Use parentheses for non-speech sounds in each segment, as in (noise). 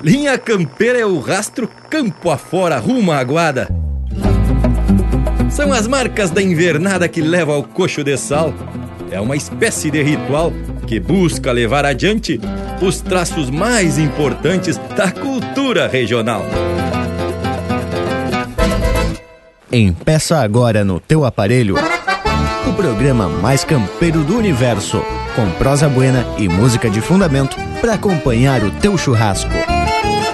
Linha campeira é o rastro campo afora, rumo à aguada. São as marcas da invernada que leva ao coxo de sal. É uma espécie de ritual que busca levar adiante os traços mais importantes da cultura regional. Empeça agora no teu aparelho o programa mais campeiro do universo, com prosa buena e música de fundamento para acompanhar o teu churrasco.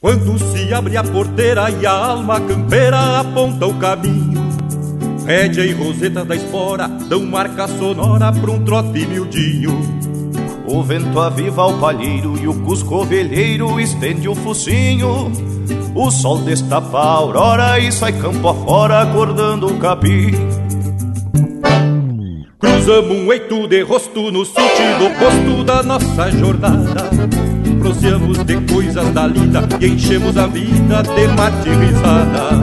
Quando se abre a porteira e a alma campeira aponta o caminho Rédea e roseta da espora dão marca sonora pra um trote miudinho. O vento aviva o palheiro e o cusco ovelheiro estende o focinho. O sol destapa a aurora e sai campo afora acordando o capim Cruzamos um eito de rosto no sentido oposto da nossa jornada. Proseamos de coisas da lida e enchemos a vida de mate risada.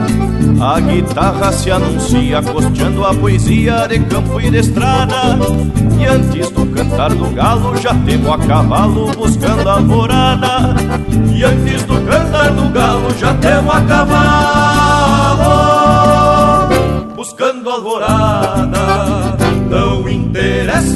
A guitarra se anuncia costeando a poesia de campo e de estrada. E antes do cantar do galo já temos a cavalo buscando a alvorada E antes do cantar do galo já temos a cavalo Buscando a alvorada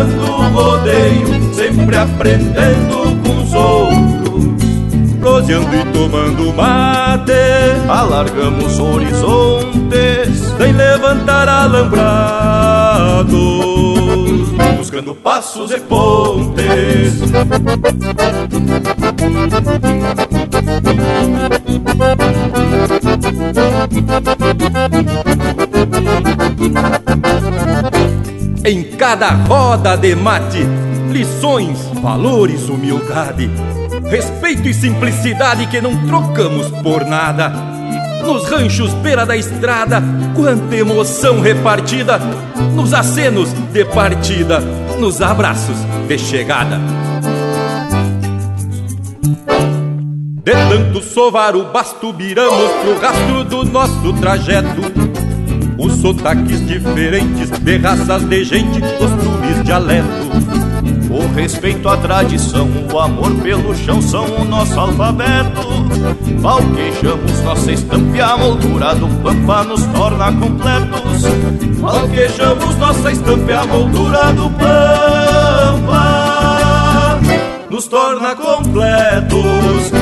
o rodeio, sempre aprendendo com os outros. Proseando e tomando mate, alargamos horizontes, sem levantar alambrado. Buscando passos e pontes. Em cada roda de mate, lições, valores, humildade, respeito e simplicidade que não trocamos por nada. Nos ranchos beira da estrada, quanta emoção repartida, nos acenos de partida, nos abraços de chegada. De tanto sovar o basto, viramos pro rastro do nosso trajeto. Os sotaques diferentes de raças de gente, costumes, dialeto. O respeito à tradição, o amor pelo chão são o nosso alfabeto. Valquejamos nossa estampa e a moldura do pampa nos torna completos. Valquejamos nossa estampa e a moldura do pampa nos torna completos.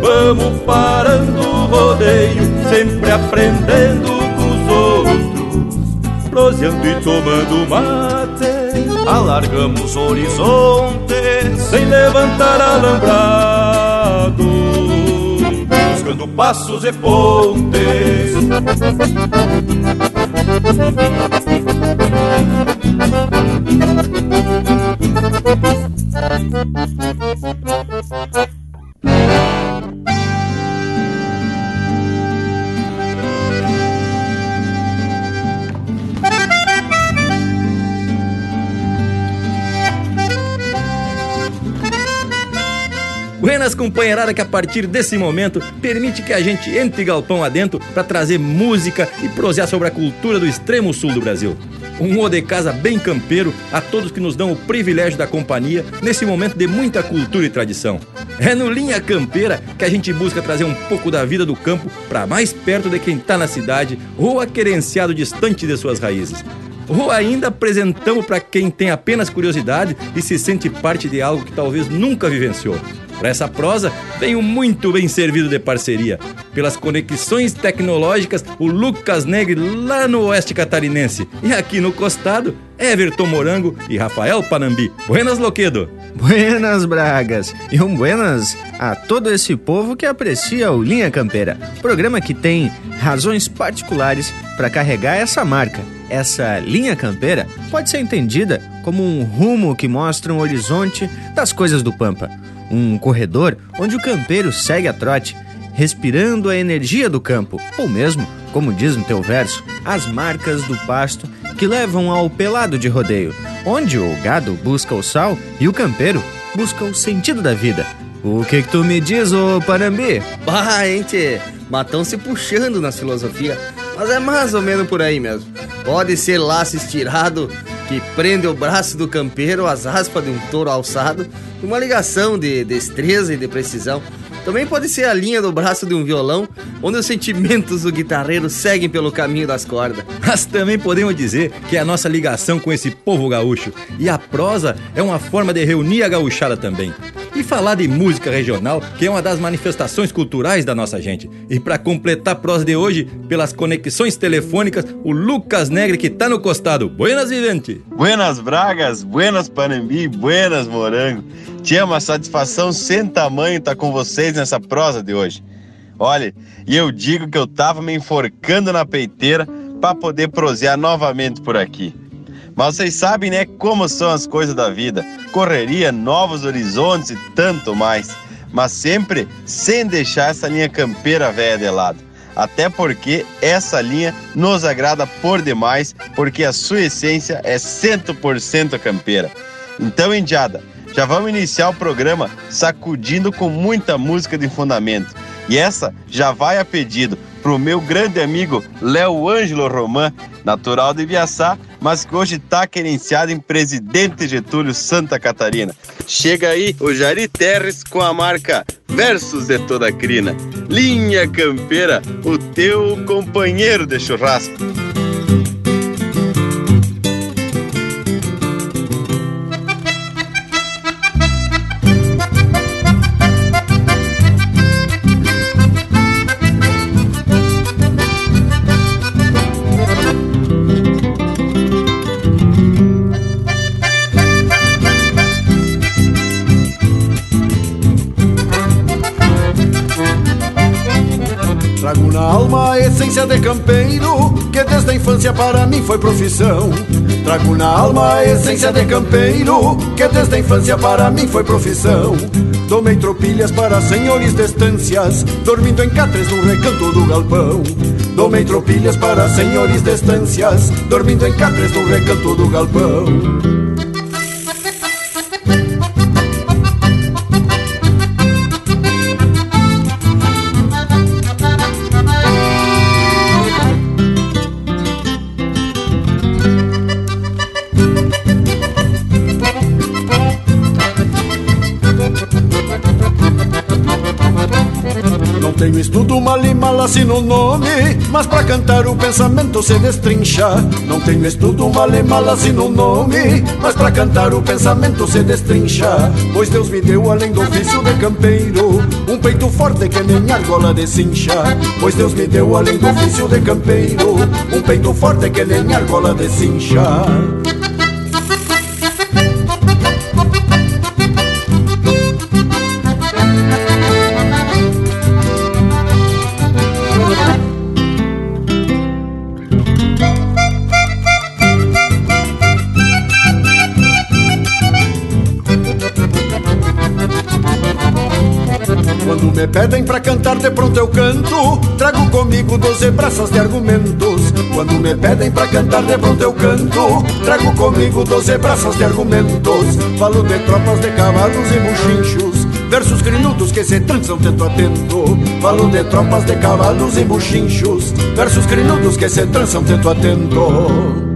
vamos parando o rodeio, sempre aprendendo com os outros, proseando e tomando mate, alargamos horizontes, sem levantar alambrado, buscando passos e pontes. Buenas companheirada que a partir desse momento permite que a gente entre galpão adentro para trazer música e prosear sobre a cultura do extremo sul do Brasil. Um O de casa bem campeiro a todos que nos dão o privilégio da companhia nesse momento de muita cultura e tradição. É no Linha Campeira que a gente busca trazer um pouco da vida do campo para mais perto de quem está na cidade ou aquerenciado distante de suas raízes. Ou ainda apresentamos para quem tem apenas curiosidade e se sente parte de algo que talvez nunca vivenciou. Para essa prosa, venho muito bem servido de parceria. Pelas conexões tecnológicas, o Lucas Negre lá no oeste catarinense. E aqui no costado, Everton Morango e Rafael Panambi. Buenas, Loquedo! Buenas, Bragas! E um buenas a todo esse povo que aprecia o Linha Campeira, programa que tem razões particulares para carregar essa marca. Essa linha campeira pode ser entendida como um rumo que mostra um horizonte das coisas do Pampa um corredor onde o campeiro segue a trote, respirando a energia do campo, ou mesmo, como diz no teu verso, as marcas do pasto que levam ao pelado de rodeio, onde o gado busca o sal e o campeiro busca o sentido da vida. O que, que tu me diz, ô Parambi? (laughs) Bah, hein? Matão se puxando nas filosofias, mas é mais ou menos por aí mesmo. Pode ser laço estirado que prende o braço do campeiro às aspas de um touro alçado, uma ligação de destreza e de precisão. Também pode ser a linha do braço de um violão, onde os sentimentos do guitarreiro seguem pelo caminho das cordas. (laughs) Mas também podemos dizer que é a nossa ligação com esse povo gaúcho. E a prosa é uma forma de reunir a gauchada também. E falar de música regional, que é uma das manifestações culturais da nossa gente. E para completar a prosa de hoje, pelas conexões telefônicas, o Lucas Negre que tá no costado. Buenas, vivente! Buenas Bragas, buenas Panambi, buenas Morango. Tinha uma satisfação sem tamanho tá com vocês nessa prosa de hoje. Olha, e eu digo que eu tava me enforcando na peiteira para poder prosear novamente por aqui. Mas vocês sabem, né, como são as coisas da vida: correria, novos horizontes e tanto mais. Mas sempre sem deixar essa linha campeira velha de lado. Até porque essa linha nos agrada por demais, porque a sua essência é 100% campeira. Então, Indiada, já vamos iniciar o programa sacudindo com muita música de fundamento. E essa já vai a pedido pro meu grande amigo Léo Ângelo Román, natural de Ibiaçá, mas que hoje está querenciado em Presidente Getúlio, Santa Catarina. Chega aí o Jari Terres com a marca Versos de Toda Crina. Linha Campeira, o teu companheiro de churrasco. De campeiro que desde a infância para mim foi profissão. Trago na alma a essência de campeiro que desde a infância para mim foi profissão. Tomei tropilhas para senhores de estâncias, dormindo em catres no recanto do galpão. Tomei tropilhas para senhores de estâncias, dormindo em catres no recanto do galpão. Assim no nome, mas pra cantar o pensamento se destrincha. Não tenho estudo mal e mal assim no nome, mas pra cantar o pensamento se destrincha. Pois Deus me deu, além do ofício de campeiro, um peito forte que nem argola de cincha. Pois Deus me deu, além do ofício de campeiro, um peito forte que nem argola de cincha. Pedem pra cantar, de pronto eu canto. Trago comigo doze braças de argumentos. Quando me pedem pra cantar, de pronto eu canto. Trago comigo doze braças de argumentos. Falo de tropas, de cavalos e buchinchos versos crinudos que se trançam tento a tento. Falo de tropas de cavalos e buchinchos, versos crinudos que se trançam tento a.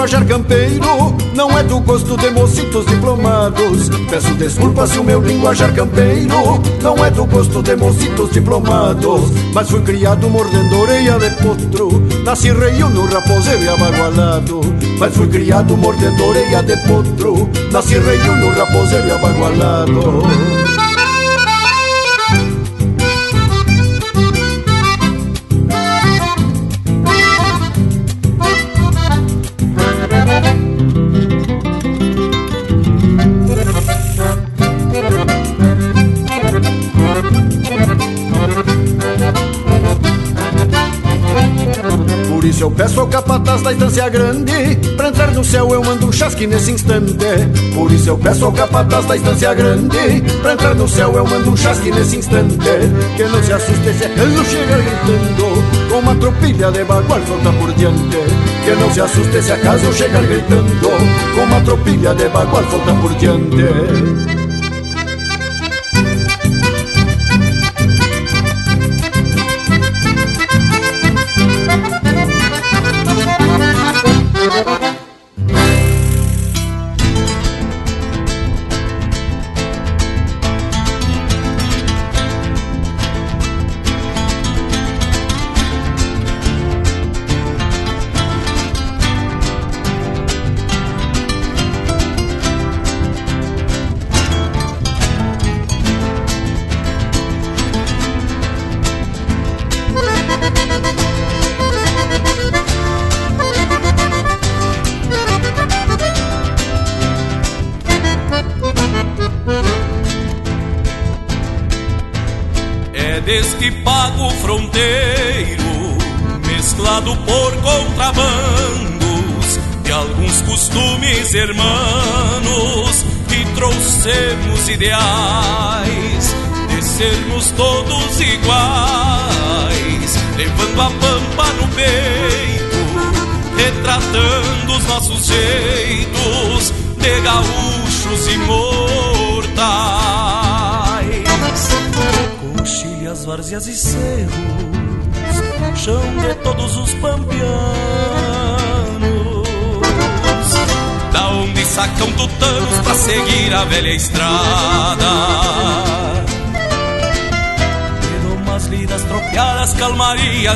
linguajar campeiro não é do gosto de mocitos diplomados. Peço desculpa se o meu linguajar campeiro não é do gosto de mocitos diplomados. Mas fui criado mordendo orelha de potro, nasci reio no raposeiro e abagualado. Mas fui criado mordendo orelha de potro, nasci reio no raposeiro e abagualado. Peço ao capataz da estância grande. Pra entrar no céu eu mando um chasque nesse instante. Por isso eu peço ao capataz da estância grande. Pra entrar no céu eu mando um chasque nesse instante. Que não se assuste se acaso chegar gritando. Com uma tropilha de bagual solta por diante. Que não se assuste se acaso chegar gritando. Com uma tropilha de bagual solta por diante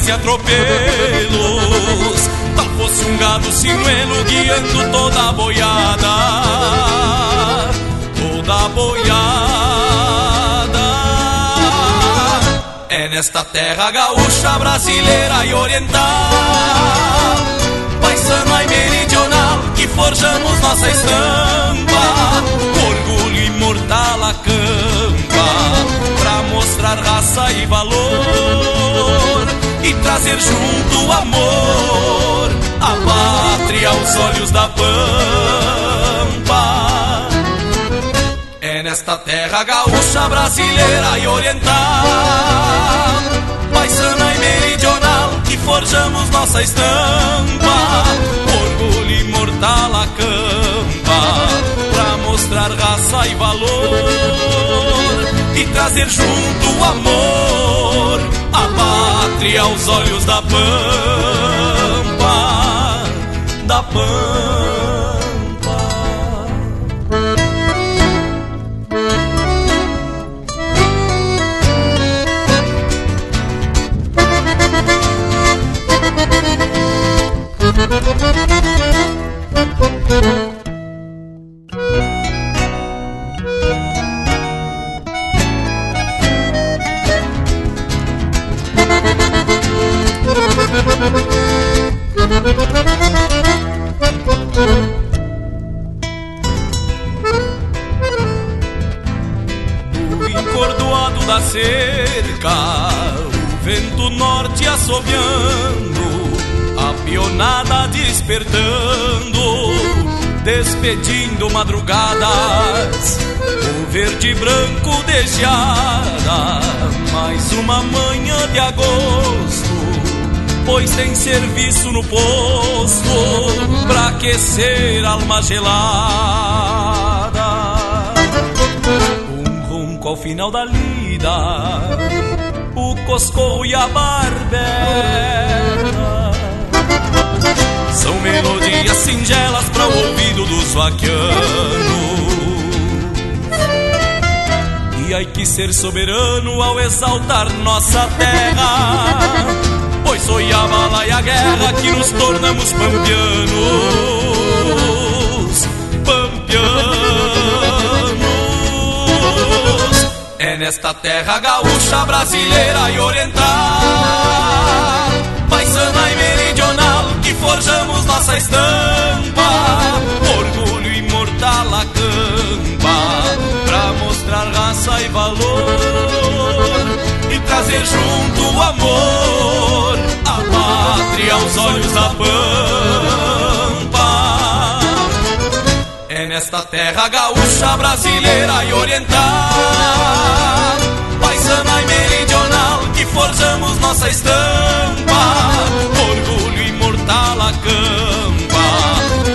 e atropelos. Tal fosse um gado sinuelo guiando toda a boiada. Toda a boiada. É nesta terra gaúcha, brasileira e oriental. Paisano e meridional que forjamos nossa estampa, orgulho imortal a campa, pra mostrar raça e valor e trazer junto o amor, a pátria aos olhos da pampa. É nesta terra gaúcha, brasileira e oriental, paisana e meridional que forjamos nossa estampa, orgulho imortal a campa, pra mostrar raça e valor e trazer junto o amor, pátria aos olhos da pampa, da pampa. Despertando, despedindo madrugadas, o verde branco de mais uma manhã de agosto, pois tem serviço no posto pra aquecer alma gelada. Um ronco ao final da lida, o cosco e a barbeta. São melodias singelas para o ouvido dos vaquianos. E ai que ser soberano ao exaltar nossa terra. Pois foi a bala e a guerra que nos tornamos pampianos. Pampianos. É nesta terra gaúcha, brasileira e oriental. Paisana e forjamos nossa estampa. Orgulho imortal a campa. Pra mostrar raça e valor. E trazer junto o amor. A pátria aos olhos da pampa. É nesta terra gaúcha, brasileira e oriental, paisana e meridional, que forjamos nossa estampa. Orgulho a campa,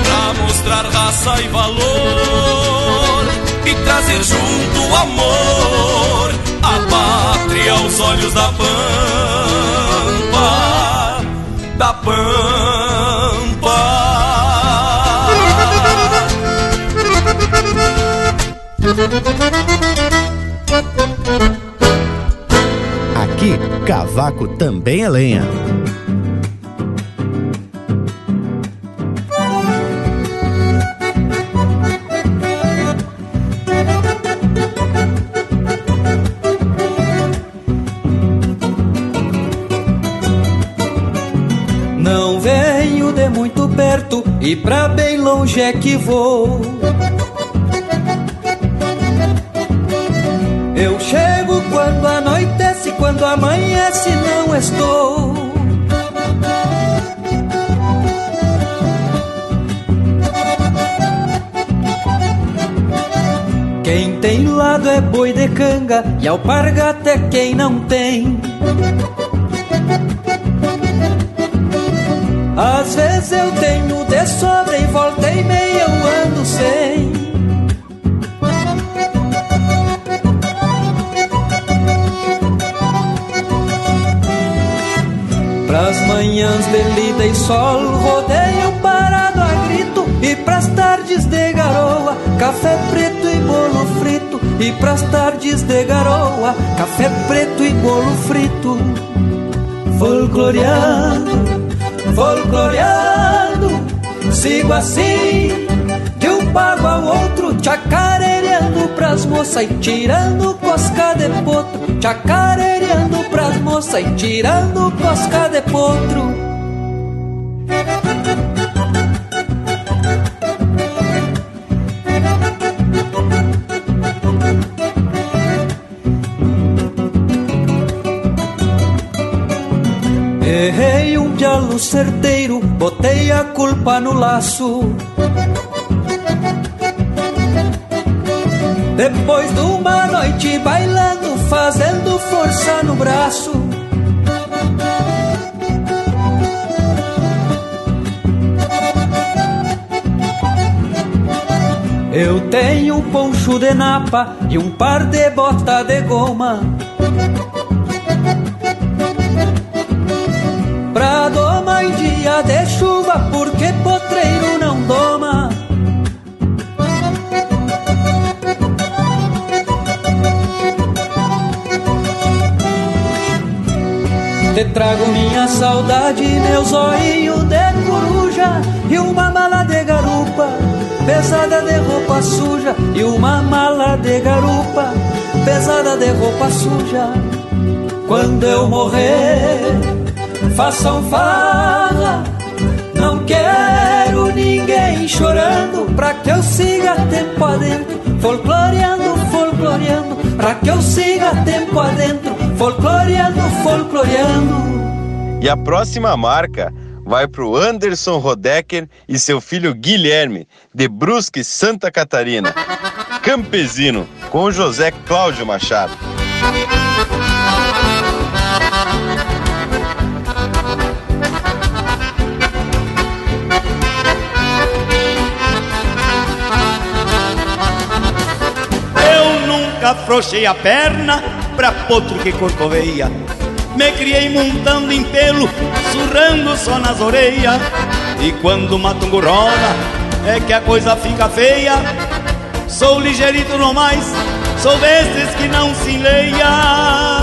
pra mostrar raça e valor, e trazer junto o amor, a pátria aos olhos da pampa, da pampa. Aqui, cavaco também é lenha. Pra bem longe é que vou. Eu chego quando anoitece, quando amanhece não estou. Quem tem lado é boi de canga e alpargata é quem não tem. De sobra e volta meia eu ando sem. Pras manhãs de lida e sol, rodeio parado a grito. E pras tardes de garoa, café preto e bolo frito. E pras tardes de garoa, café preto e bolo frito. Folcloreando folcloreando, sigo assim, de um pago ao outro, chacareando pras moças e tirando cosca de potro, chacareando pras moças e tirando cosca de potro. Botei a culpa no laço. Depois de uma noite bailando, fazendo força no braço. Eu tenho um poncho de napa e um par de bota de goma. Pra doma em dia de chuva, porque potreiro não doma. Te trago minha saudade, meus olhinhos de coruja e uma mala de garupa, pesada de roupa suja e uma mala de garupa, pesada de roupa suja. Quando eu morrer, façam farra. Não quero ninguém chorando pra que eu siga tempo adentro, folcloreando, folcloreando, pra que eu siga tempo adentro, folcloreando, folcloreando. E a próxima marca vai pro Anderson Rodecker e seu filho Guilherme, de Brusque, Santa Catarina. Campesino, com José Cláudio Machado. Afrouxei a perna pra potro que corcoveia. Me criei montando em pelo, surrando só nas orelhas. E quando matungo rola, é que a coisa fica feia. Sou ligeirito no mais, sou destes que não se enleia.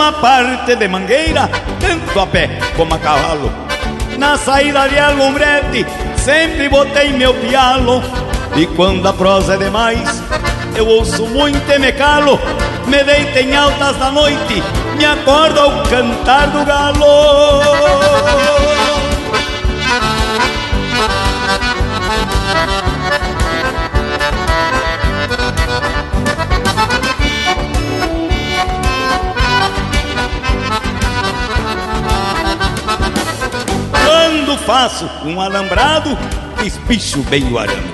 Numa parte de mangueira, tanto a pé como a cavalo. Na saída de alumbrete, sempre botei meu pialo. E quando a prosa é demais, eu ouço muito e me calo. Me deito em altas da noite, me acordo ao cantar do galo. Faço um alambrado, espicho bem o arame.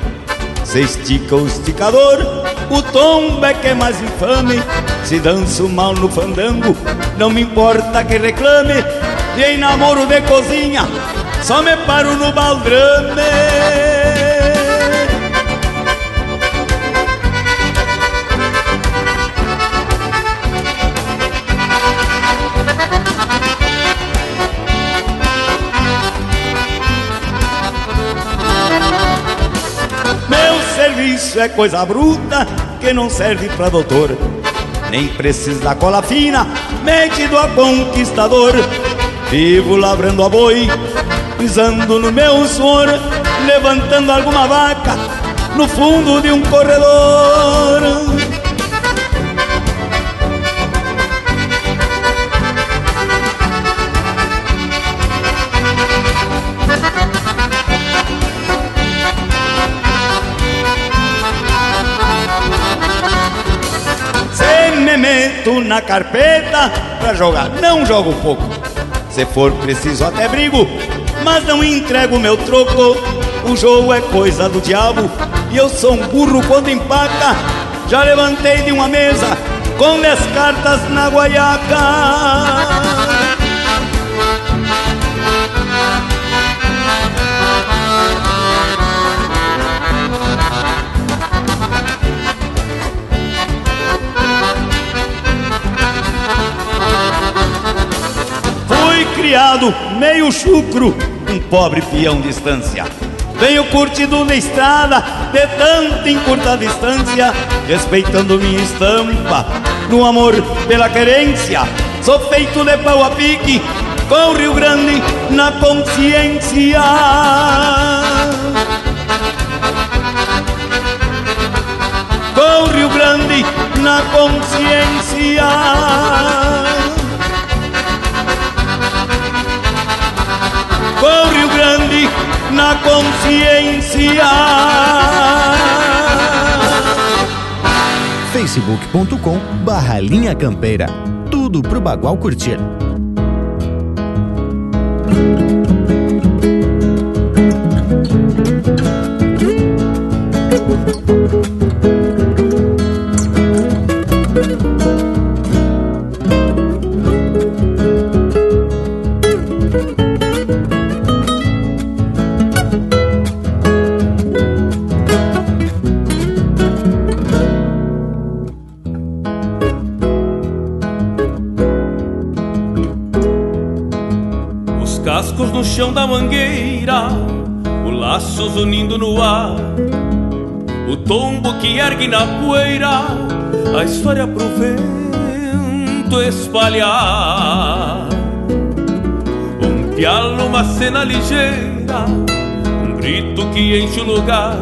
Se estica o esticador, o tombo é que é mais infame. Se danço mal no fandango, não me importa que reclame. E em namoro de cozinha, só me paro no baldrame. Serviço é coisa bruta que não serve pra doutor. Nem precisa da cola fina, metido a conquistador. Vivo lavrando a boi, pisando no meu suor, levantando alguma vaca no fundo de um corredor. Na carpeta pra jogar, não jogo pouco. Se for preciso até brigo, mas não entrego meu troco. O jogo é coisa do diabo e eu sou um burro quando empaca. Já levantei de uma mesa com minhas cartas na guaiaca. Criado meio chucro, um pobre peão de estância. Venho curtido na estrada, de tanta encurta distância, respeitando minha estampa, no amor pela querência. Sou feito de pau a pique, com o Rio Grande na consciência. Com o Rio Grande na consciência. Com Rio Grande na consciência. facebook.com barra linha campeira. Tudo pro Bagual curtir. História pro vento espalhar. Um pialo, uma cena ligeira, um grito que enche o lugar,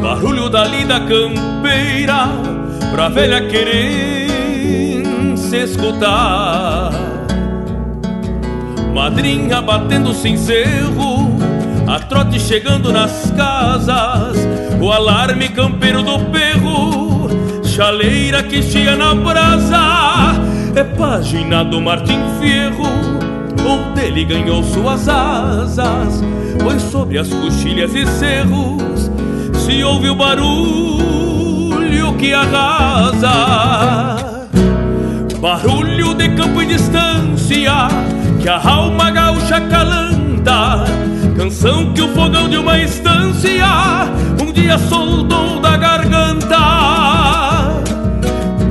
barulho da lida campeira, pra velha querer se escutar. Madrinha batendo sem cerro, a trote chegando nas casas, o alarme campeiro do perro, chaleira que chia na brasa, é página do Martim Fierro, ou dele ganhou suas asas, pois sobre as coxilhas e cerros se ouve o barulho que arrasa. Barulho de campo e distância que a alma gaúcha calanta. Canção que o fogão de uma estância um dia soldou da garganta.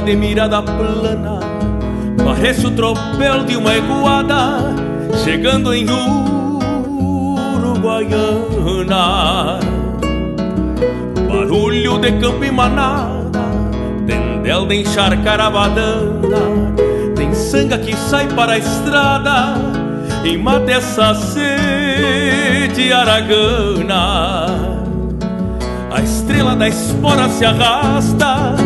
De mirada plana Parece o tropel de uma eguada Chegando em Uruguaiana. Barulho de campo e manada Tendel de encharcar a badana Tem sanga que sai para a estrada E mata essa sede aragana. A estrela da espora se arrasta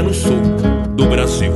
há no sul do Brasil.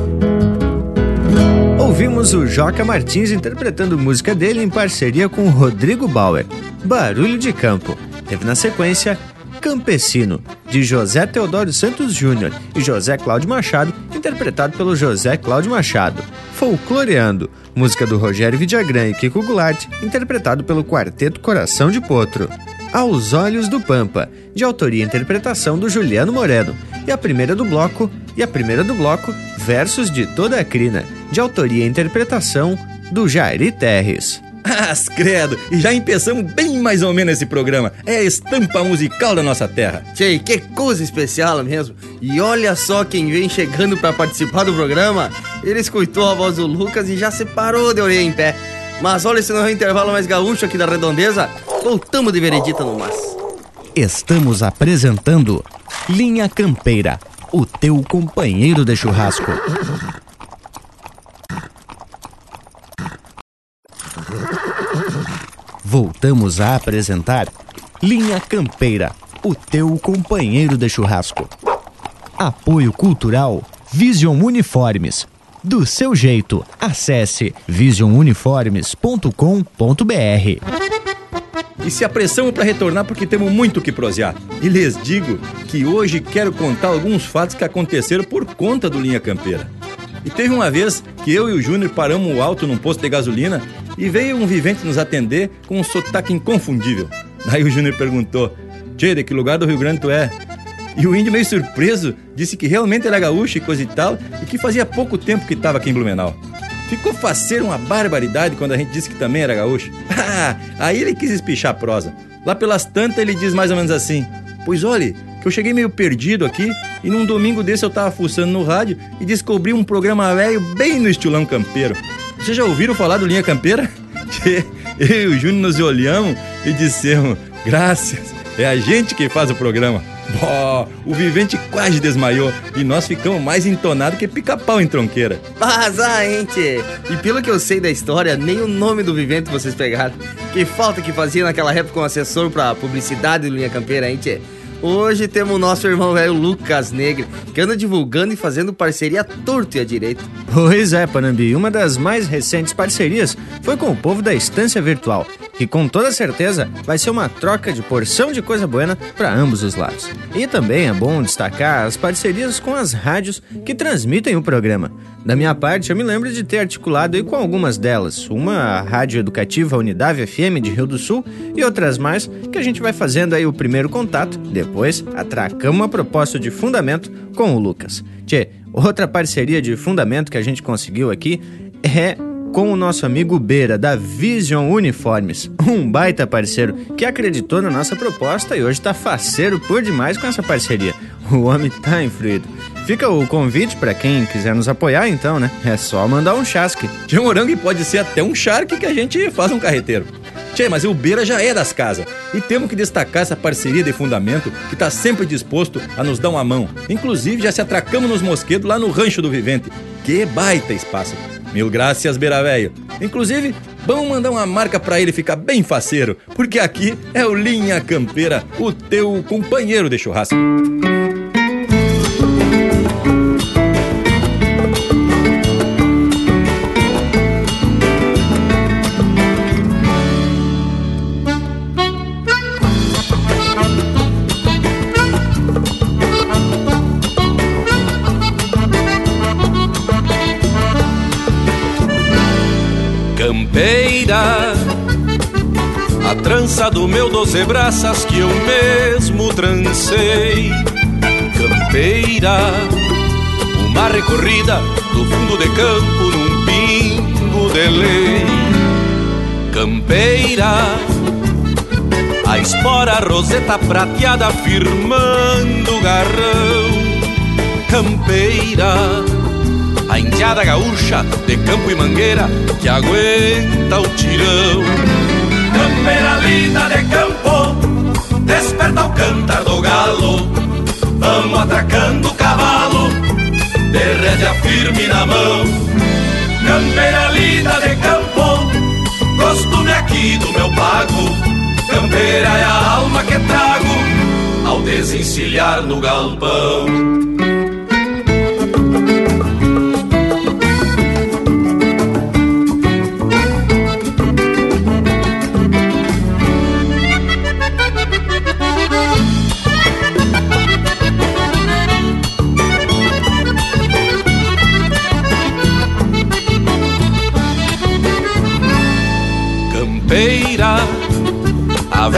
Ouvimos o Joca Martins interpretando música dele em parceria com Rodrigo Bauer, Barulho de Campo. Teve na sequência Campesino, de José Teodoro Santos Júnior e José Cláudio Machado, interpretado pelo José Cláudio Machado. Folcloreando, música do Rogério Vidagrã e Kiko Goulart, interpretado pelo Quarteto Coração de Potro. Aos Olhos do Pampa, de autoria e interpretação do Juliano Moreno, e a primeira do bloco, e a primeira do bloco, Versos de Toda a Crina, de autoria e interpretação do Jairi Terres. As credo! E já empeçamos bem mais ou menos esse programa. É a estampa musical da nossa terra. Tchê, que coisa especial mesmo. E olha só quem vem chegando para participar do programa. Ele escutou a voz do Lucas e já se parou de orelha em pé. Mas olha, esse não é intervalo mais gaúcho aqui da redondeza. Voltamos de veredita no mas. Estamos apresentando Linha Campeira, o teu companheiro de churrasco. Voltamos a apresentar Linha Campeira, o teu companheiro de churrasco. Apoio Cultural Vision Uniformes do seu jeito. Acesse visionuniformes.com.br. E se apressamos para retornar porque temos muito que prosear. E lhes digo que hoje quero contar alguns fatos que aconteceram por conta do Linha Campeira. E teve uma vez que eu e o Júnior paramos alto num posto de gasolina e veio um vivente nos atender com um sotaque inconfundível. Aí o Júnior perguntou: Tchê, de que lugar do Rio Grande tu é? E o índio, meio surpreso, disse que realmente era gaúcho e coisa e tal, e que fazia pouco tempo que estava aqui em Blumenau. Ficou faceiro uma barbaridade quando a gente disse que também era gaúcho. (laughs) Ah, aí ele quis espichar a prosa. Lá pelas tantas ele diz mais ou menos assim: Pois olhe, que eu cheguei meio perdido aqui e num domingo desse eu tava fuçando no rádio e descobri um programa velho bem no estilão campeiro. Vocês já ouviram falar do Linha Campeira? (laughs) Eu e o Júnior nos olhamos e dissemos: graças, é a gente que faz o programa. Bó, o vivente quase desmaiou e nós ficamos mais entonados que pica-pau em tronqueira. Bazar, hein, tchê? E pelo que eu sei da história, nem o nome do vivente vocês pegaram. Que falta que fazia naquela época um assessor pra publicidade do Linha Campeira, hein, tchê? Hoje temos o nosso irmão velho Lucas Negre, que anda divulgando e fazendo parceria torto e à direita. Pois é, Panambi, uma das mais recentes parcerias foi com o povo da Estância Virtual, que com toda certeza vai ser uma troca de porção de coisa buena para ambos os lados. E também é bom destacar as parcerias com as rádios que transmitem o programa. Da minha parte, eu me lembro de ter articulado aí com algumas delas, uma Rádio Educativa Unidade FM de Rio do Sul e outras mais que a gente vai fazendo aí o primeiro contato, depois atracamos uma proposta de fundamento com o Lucas. Tchê, outra parceria de fundamento que a gente conseguiu aqui é com o nosso amigo Beira, da Vision Uniformes, um baita parceiro que acreditou na nossa proposta e hoje tá faceiro por demais com essa parceria. O homem tá influído. Fica o convite para quem quiser nos apoiar, então, né? É só mandar um chasque. De morango pode ser até um charque que a gente faz um carreteiro. Tchê, mas o Beira já é das casas. E temos que destacar essa parceria de fundamento que tá sempre disposto a nos dar uma mão. Inclusive, já se atracamos nos mosquedos lá no Rancho do Vivente. Que baita espaço. Mil graças, Beira Velho. Inclusive, vamos mandar uma marca para ele ficar bem faceiro, porque aqui é o Linha Campeira, o teu companheiro de churrasco. Campeira A trança do meu doze braças que eu mesmo trancei. Campeira Uma recorrida do fundo de campo num pingo de lei. Campeira A espora roseta prateada firmando o garrão. Campeira a indiada gaúcha de campo e mangueira que aguenta o tirão. Campeira linda de campo, desperta o cantar do galo. Vamos atracando o cavalo, de rédea firme na mão. Campeira linda de campo, costume aqui do meu pago. Campeira é a alma que trago ao desencilhar no galpão.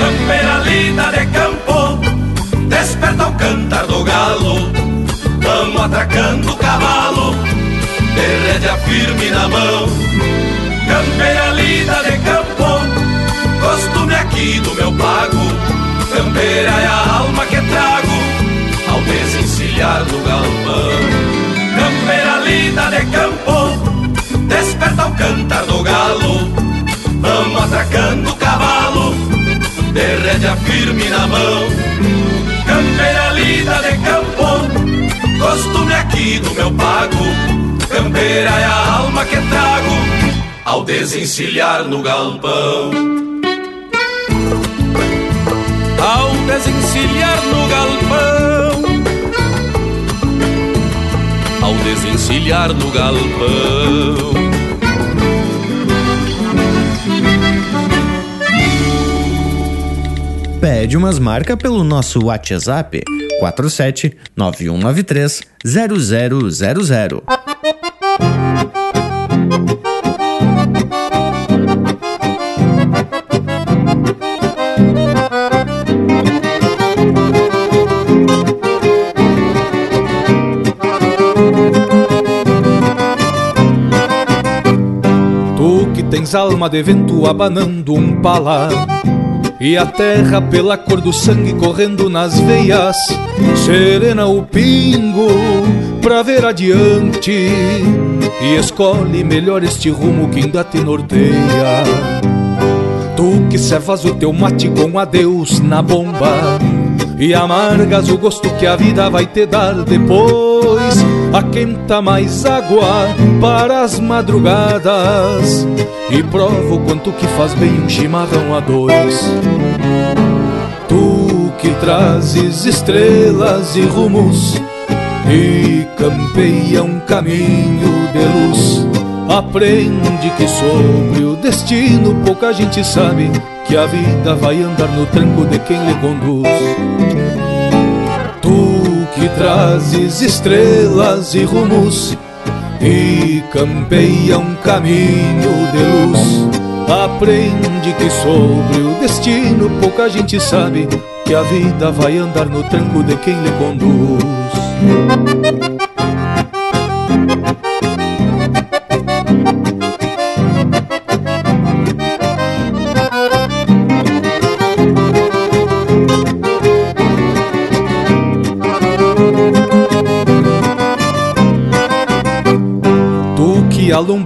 campeira linda de campo, desperta o cantar do galo. Vamos atracando o cavalo, de rédea firme na mão. Campeira linda de campo, costume aqui do meu pago. Campeira é a alma que trago ao desencilhar do galpão. Campeira linda de campo, desperta o cantar do galo. Vamos atracando o cavalo de rédea firme na mão. Campeira lida de campo, costume aqui do meu pago. Campeira é a alma que trago ao desencilhar no galpão. Ao desencilhar no galpão. Ao desencilhar no galpão. Pede umas marcas pelo nosso WhatsApp, 47 9193 0000. Tu que tens alma de vento abanando um pala e a terra pela cor do sangue correndo nas veias. Serena o pingo pra ver adiante. E escolhe melhor este rumo que ainda te norteia. Tu que cevas o teu mate com adeus na bomba. E amargas o gosto que a vida vai te dar depois Aquenta mais água para as madrugadas E prova o quanto que faz bem um chimarrão a dois. Tu que trazes estrelas e rumos E campeia um caminho de luz Aprende que sobre o destino pouca gente sabe Que a vida vai andar no tranco de quem lhe conduz trazes estrelas e rumos e campeia um caminho de luz. Aprende que sobre o destino pouca gente sabe que a vida vai andar no tranco de quem lhe conduz.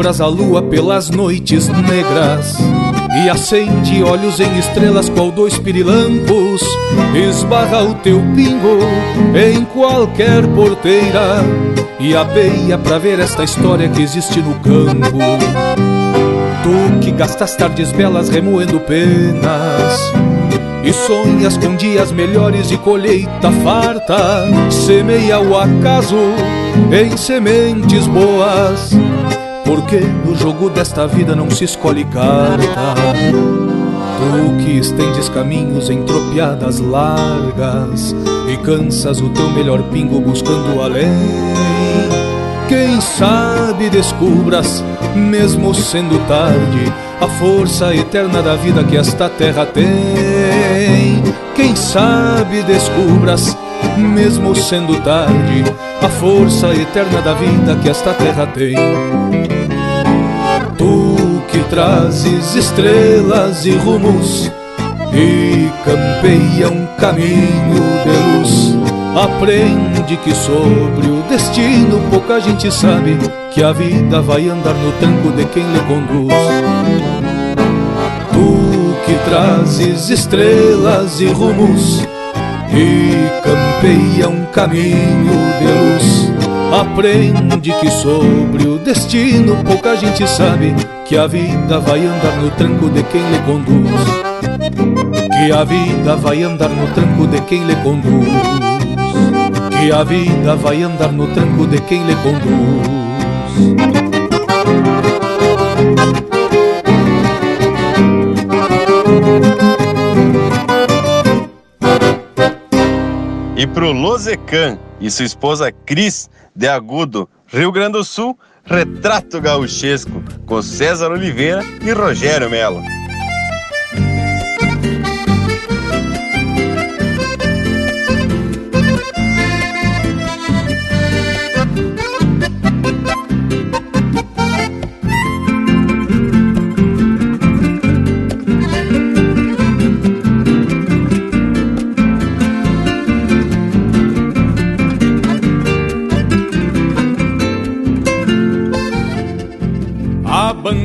Alumbras a lua pelas noites negras e acende olhos em estrelas qual dois pirilampos esbarra o teu pingo em qualquer porteira e abeia pra ver esta história que existe no campo. Tu que gastas tardes belas remoendo penas e sonhas com dias melhores e colheita farta semeia o acaso em sementes boas porque no jogo desta vida não se escolhe carta. Tu que estendes caminhos em tropiadas largas E cansas o teu melhor pingo buscando além. Quem sabe descubras, mesmo sendo tarde A força eterna da vida que esta terra tem. Quem sabe descubras, mesmo sendo tarde A força eterna da vida que esta terra tem trazes estrelas e rumos e campeia um caminho de luz. Aprende que sobre o destino pouca gente sabe que a vida vai andar no tranco de quem lhe conduz. Tu que trazes estrelas e rumos e campeia um caminho de luz. Aprende que sobre o destino pouca gente sabe que a vida vai andar no tranco de quem lhe conduz. Que a vida vai andar no tranco de quem lhe conduz. Que a vida vai andar no tranco de quem lhe conduz. E pro Lozecan e sua esposa Cris de Agudo, Rio Grande do Sul, Retrato Gauchesco, com César Oliveira e Rogério Melo.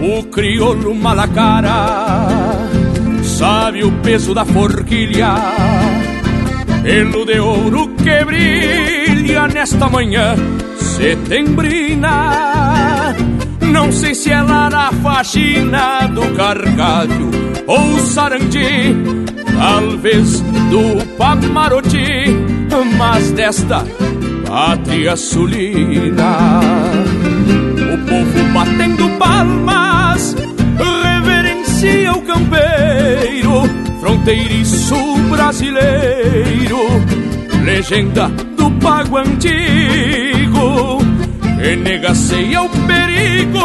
o crioulo malacara sabe o peso da forquilha pelo de ouro que brilha nesta manhã setembrina. Não sei se é lá na faxina do cargalho ou sarandi, talvez do Pamaroti, mas desta pátria sulina. O povo batendo palmas reverencia o campeiro, fronteiriço brasileiro, legenda do pago antigo Renegaceia o perigo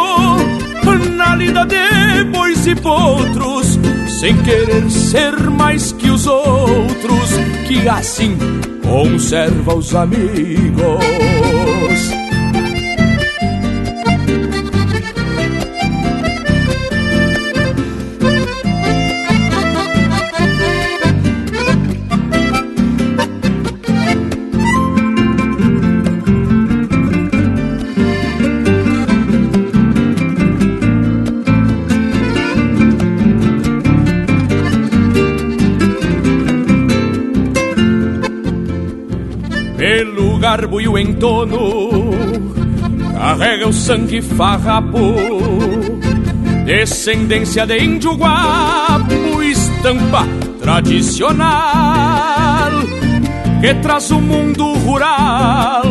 na lida de bois e potros, sem querer ser mais que os outros, que assim conserva os amigos. Garbo e o entono carrega o sangue farrapo, descendência de índio guapo, estampa tradicional que traz o mundo rural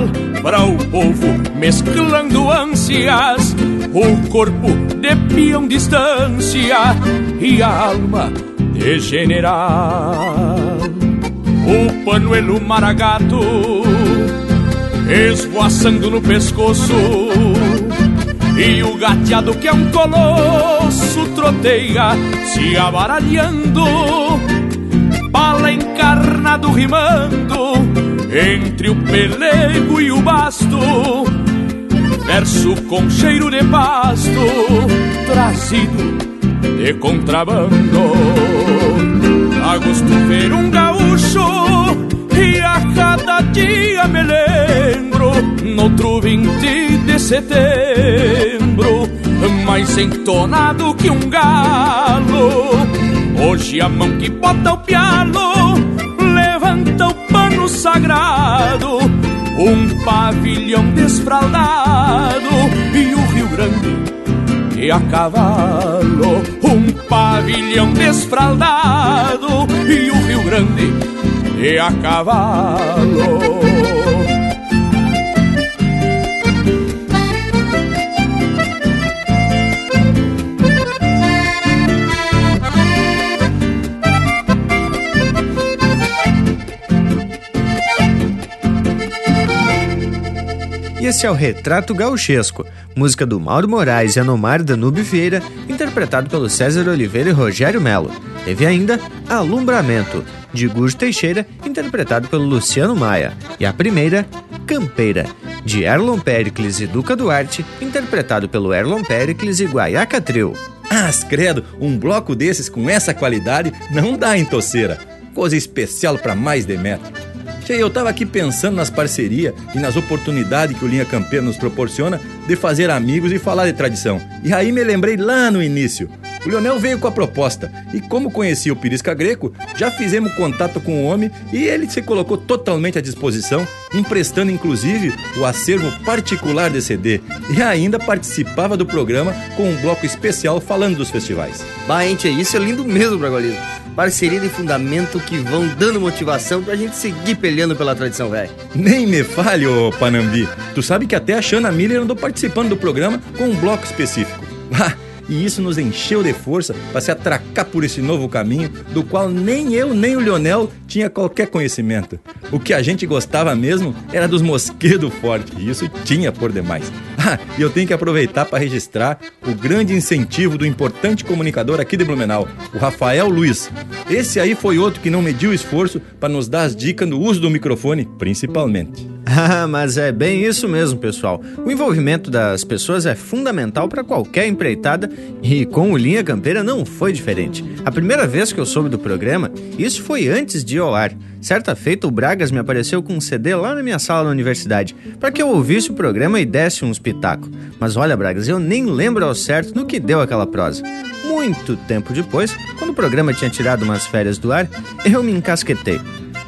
para o povo, mesclando ânsias, o corpo de peão distância e a alma de general. O panuelo maragato esvoaçando no pescoço. E o gateado que é um colosso troteia se abaralhando, bala encarnado rimando entre o pelego e o basto. Verso com cheiro de pasto, trazido de contrabando. A gosto ver um gaúcho e a cada dia Noutro 20 de setembro Mais entonado que um galo. Hoje a mão que bota o pialo Levanta o pano sagrado. Um pavilhão desfraldado E o Rio Grande e a cavalo. Um pavilhão desfraldado E o Rio Grande e a cavalo. Esse é o Retrato Gauchesco, música do Mauro Moraes e Anomar Danube Vieira, interpretado pelo César Oliveira e Rogério Melo. Teve ainda Alumbramento, de Gujo Teixeira, interpretado pelo Luciano Maia. E a primeira, Campeira, de Erlon Pericles e Duca Duarte, interpretado pelo Erlon Pericles e Guaiaca Trio. Ah, credo, um bloco desses com essa qualidade não dá em toceira. Coisa especial para mais de metro. Eu tava aqui pensando nas parcerias e nas oportunidades que o Linha Campeira nos proporciona de fazer amigos e falar de tradição. E aí me lembrei lá no início. O Leonel veio com a proposta e, como conhecia o Pirisca Greco, já fizemos contato com o homem e ele se colocou totalmente à disposição, emprestando inclusive o acervo particular de CD e ainda participava do programa com um bloco especial falando dos festivais. Bah, gente, isso é lindo mesmo, Bragualismo parceria de fundamento que vão dando motivação pra gente seguir peleando pela tradição velha. Nem me fale, ô Panambi. Tu sabe que até a Shana Miller andou participando do programa com um bloco específico. E isso nos encheu de força para se atracar por esse novo caminho, do qual nem eu nem o Lionel tinha qualquer conhecimento. O que a gente gostava mesmo era dos mosquedos fortes, e isso tinha por demais. (laughs) Ah, e eu tenho que aproveitar para registrar o grande incentivo do importante comunicador aqui de Blumenau, o Rafael Luiz. Esse aí foi outro que não mediu esforço para nos dar as dicas no uso do microfone, principalmente. Ah, mas é bem isso mesmo, pessoal. O envolvimento das pessoas é fundamental para qualquer empreitada e com o Linha Campeira não foi diferente. A primeira vez que eu soube do programa, isso foi antes de ir ao ar. Certa feita, o Bragas me apareceu com um CD lá na minha sala na universidade, para que eu ouvisse o programa e desse uns pitacos. Mas olha, Bragas, eu nem lembro ao certo no que deu aquela prosa. Muito tempo depois, quando o programa tinha tirado umas férias do ar, eu me encasquetei.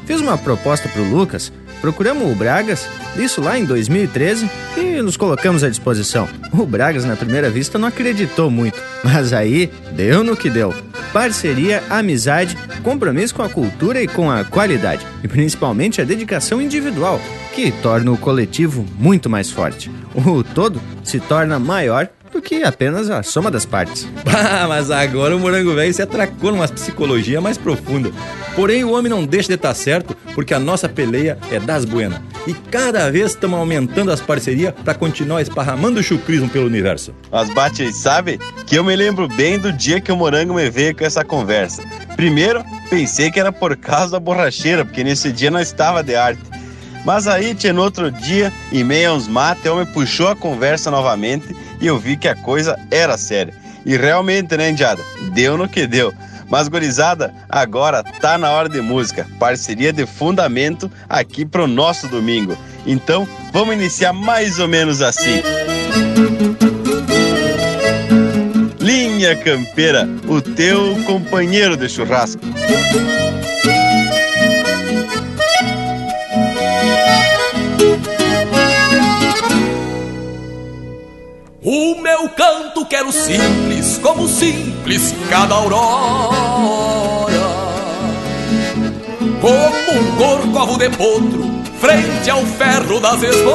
Fiz uma proposta pro Lucas, procuramos o Bragas, isso lá em 2013, e nos colocamos à disposição. O Bragas, na primeira vista, não acreditou muito, mas aí deu no que deu. Parceria, amizade, compromisso com a cultura e com a qualidade, e principalmente a dedicação individual, que torna o coletivo muito mais forte. O todo se torna maior do que apenas a soma das partes. (laughs) Ah, mas agora o morango velho se atracou numa psicologia mais profunda. Porém, o homem não deixa de estar certo, porque a nossa peleia é das buenas. E cada vez estamos aumentando as parcerias para continuar esparramando o chucrismo pelo universo. Mas bate sabe que eu me lembro bem do dia que o morango me veio com essa conversa. Primeiro, pensei que era por causa da borracheira, porque nesse dia não estava de arte. Mas aí, tinha no outro dia, em meio a uns mates, eu me puxou a conversa novamente e eu vi que a coisa era séria. E realmente, né, Indiada? Deu no que deu. Mas, gurizada, agora tá na hora de música. Parceria de fundamento aqui pro nosso domingo. Então, vamos iniciar mais ou menos assim. Linha Campeira, o teu companheiro de churrasco. O meu canto quero simples, como simples cada aurora. Como um corcovo de potro, frente ao ferro das esporas.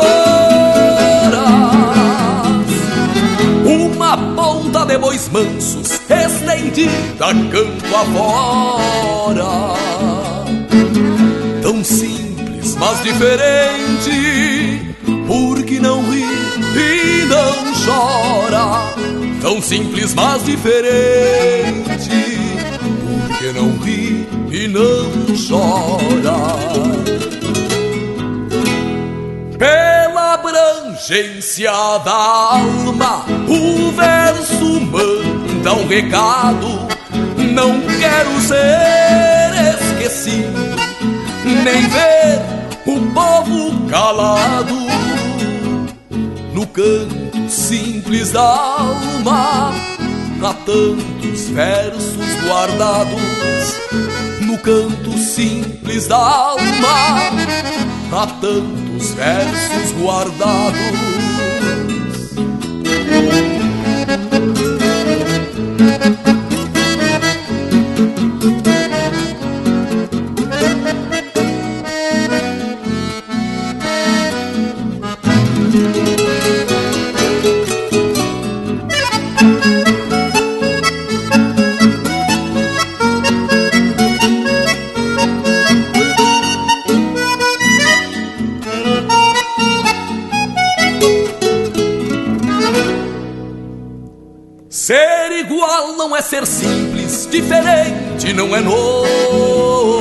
Uma ponta de bois mansos, estendida campo afora. Tão simples, mas diferente, porque não ri chora. Tão simples, mas diferente. Porque não ri e não chora. Pela abrangência da alma, o verso manda um recado. Não quero ser esquecido, nem ver o povo calado no canto simples da alma. Há tantos versos guardados no canto simples da alma. Há tantos versos guardados. Ser simples, diferente não é novo.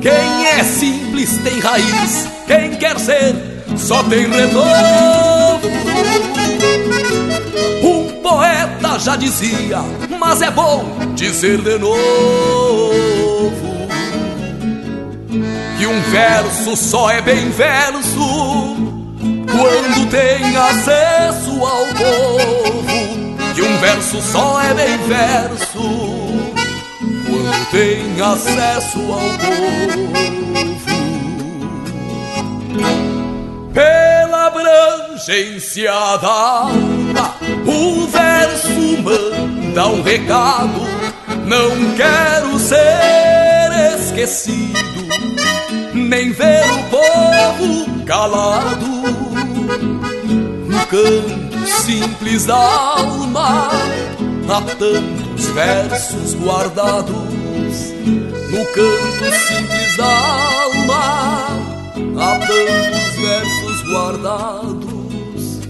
Quem é simples tem raiz, quem quer ser só tem renovo. Um poeta já dizia, mas é bom dizer de novo. Que um verso só é bem verso quando tem acesso ao povo. Verso só é bem verso quando tem acesso ao povo. Pela abrangência da alma, o verso manda um recado. Não quero ser esquecido, nem ver o povo calado no canto simples da alma há tantos versos guardados no canto simples da alma há tantos versos guardados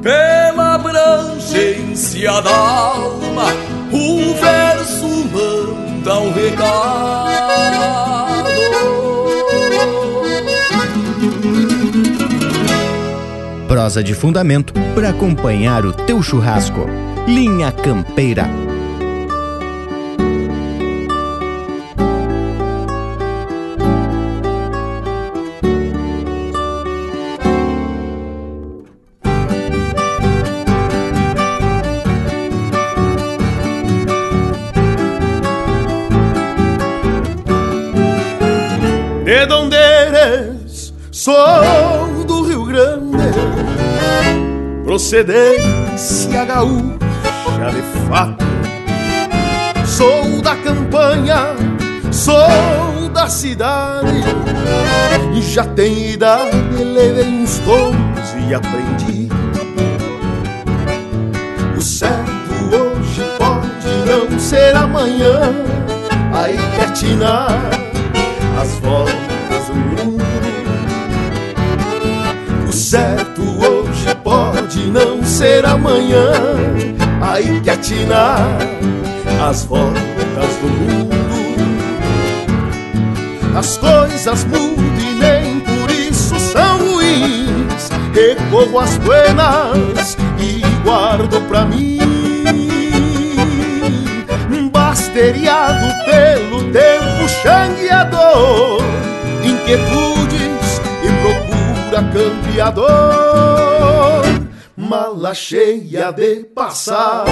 pela abrangência da alma o verso manda um recado de fundamento para acompanhar o teu churrasco. Linha Campeira. ¿De dónde eres? Sou procedência gaúcha de fato. Sou da campanha, sou da cidade, e já tenho idade, levei uns tons e aprendi. O certo hoje pode não ser amanhã, quer tinar as voltas do mundo. O certo pode não ser amanhã, aí que atinar as voltas do mundo. As coisas mudam e nem por isso são ruins. Recorro às buenas e guardo pra mim. Basteriado pelo tempo xangueador, inquietudes e procura campeador. Mala cheia de passado,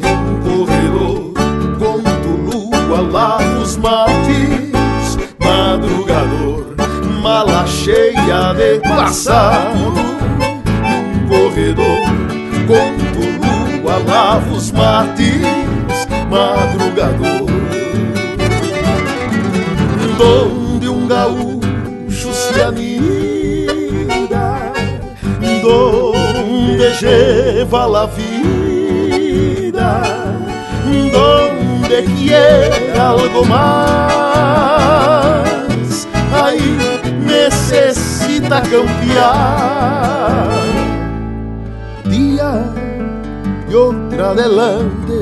em corredor, conto lua, lavo os mates, madrugador. Mala cheia de passado, em corredor, conto lua, lavo os mates, madrugador. Donde um gaúcho se anida, donde lleva la vida, donde quiere algo más, ahí necesita cambiar. Día y otra adelante,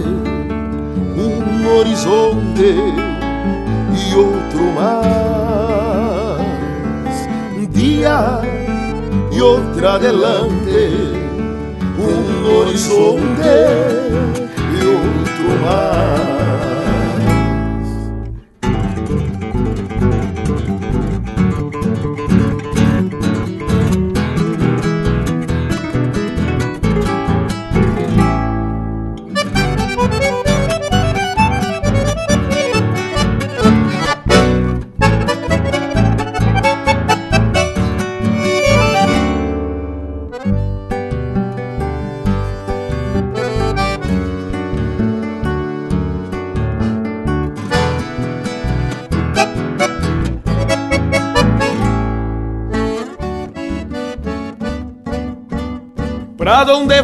un horizonte y otro más. Día y otra adelante, un horizonte y otro más. Pra onde?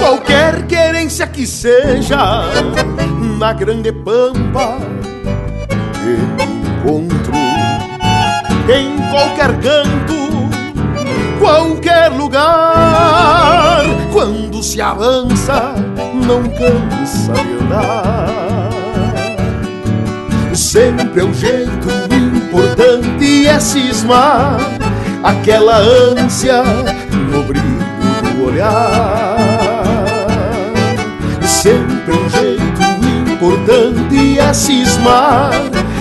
Qualquer querência que seja, na grande pampa me encontro. Em qualquer canto, qualquer lugar, quando se avança, não cansa de andar. Sempre é um jeito importante é cismar aquela ânsia olhar. Sempre um jeito importante é cismar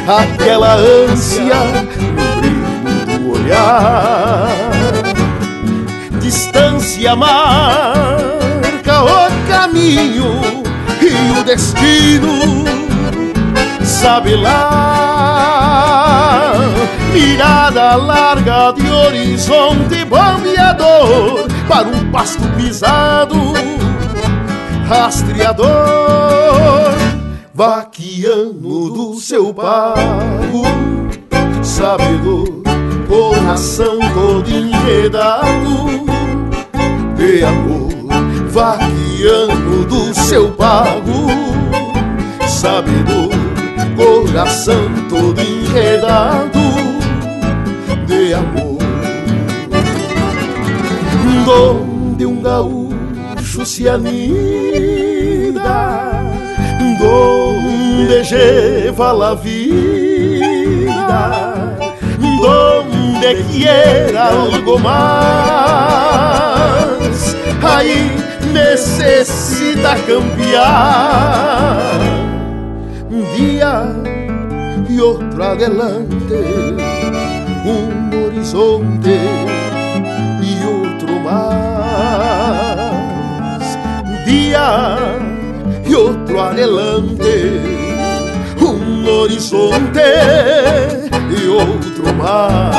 aquela ânsia no brilho do olhar. Distância marca o caminho e o destino sabe lá. Mirada larga de horizonte bombeador para um pasto pisado, rastreador, vaqueano do seu pago, sabedor, coração todo enredado de amor, vaqueano do seu pago, sabedor, coração todo enredado de amor. Donde um gaúcho se anida, donde lleva la vida, donde quiera algo más, ahí necesita cambiar. Un día y otro adelante, un horizonte Día y otro adelante, un horizonte outro mar.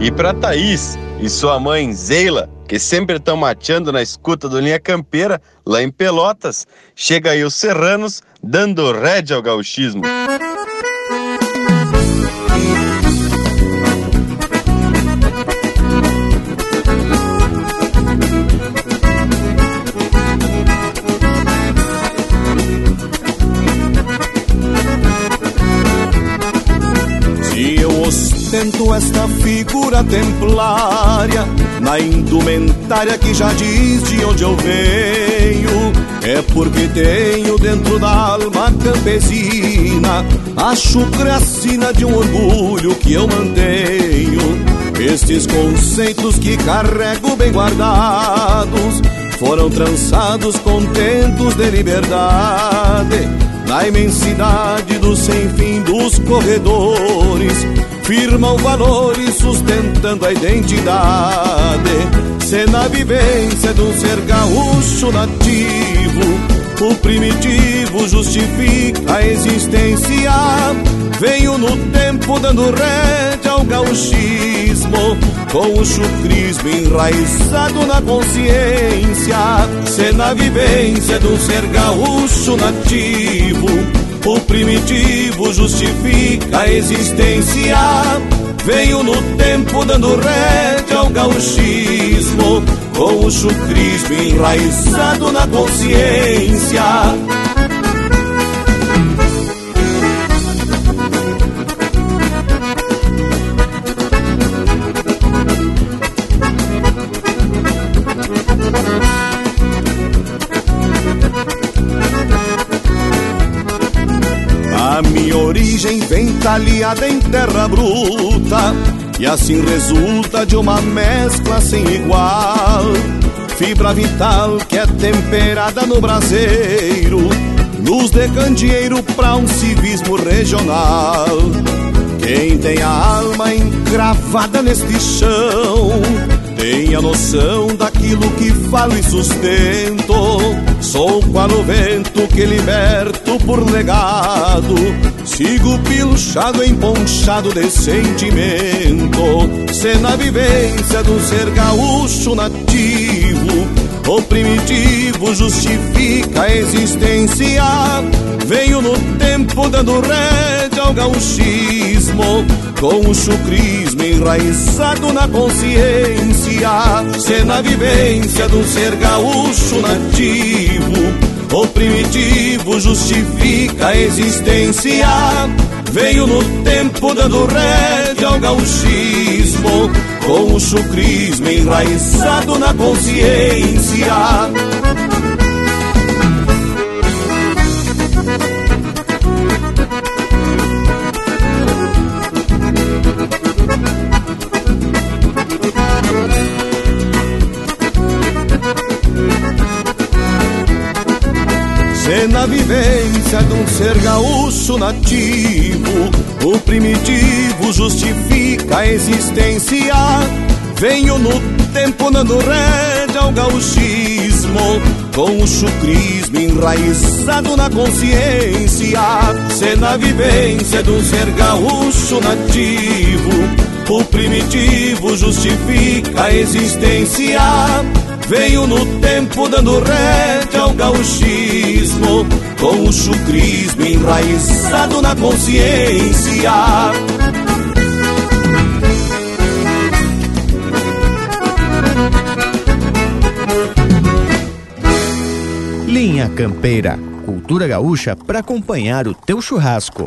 E pra Thaís e sua mãe Zeila, que sempre estão mateando na escuta do Linha Campeira, lá em Pelotas, chega aí os serranos dando rédea ao gauchismo. Se eu ostento esta figura templária Na indumentária que já diz de onde eu venho É porque tenho dentro da alma campesina A chucracina de um orgulho que eu mantenho. Estes conceitos que carrego bem guardados Foram trançados contentos de liberdade na imensidade do sem fim dos corredores, firmam valores sustentando a identidade. Se na vivência de um ser gaúcho nativo, o primitivo justifica a existência. Venho no tempo dando rédea ao gauchismo, com o chucrismo enraizado na consciência. Se na vivência de um ser gaúcho nativo, o primitivo justifica a existência. Venho no tempo dando rédea ao gauchismo, com o chucrismo enraizado na consciência. Talhada em terra bruta E assim resulta de uma mescla sem igual Fibra vital que é temperada no braseiro Luz de candeeiro pra um civismo regional Quem tem a alma encravada neste chão tem a noção daquilo que falo e sustento. Sou qual o vento que liberto por legado. Sigo pilchado, emponchado de sentimento. Se na vivência do ser gaúcho nativo, o primitivo justifica a existência. Venho no tempo dando rédea ao gauchismo, com o chucrismo enraizado na consciência. Se na vivência do ser gaúcho nativo, o primitivo justifica a existência. Veio no tempo dando rédea ao gauchismo, com o chucrismo enraizado na consciência. Um ser gaúcho nativo, o primitivo justifica a existência. Venho no tempo dando rédea ao gauchismo, com o chucrismo enraizado na consciência. Se na vivência de um ser gaúcho nativo, o primitivo justifica a existência. Veio no tempo dando rédea ao gauchismo, com o enraizado na consciência. Linha Campeira, cultura gaúcha para acompanhar o teu churrasco.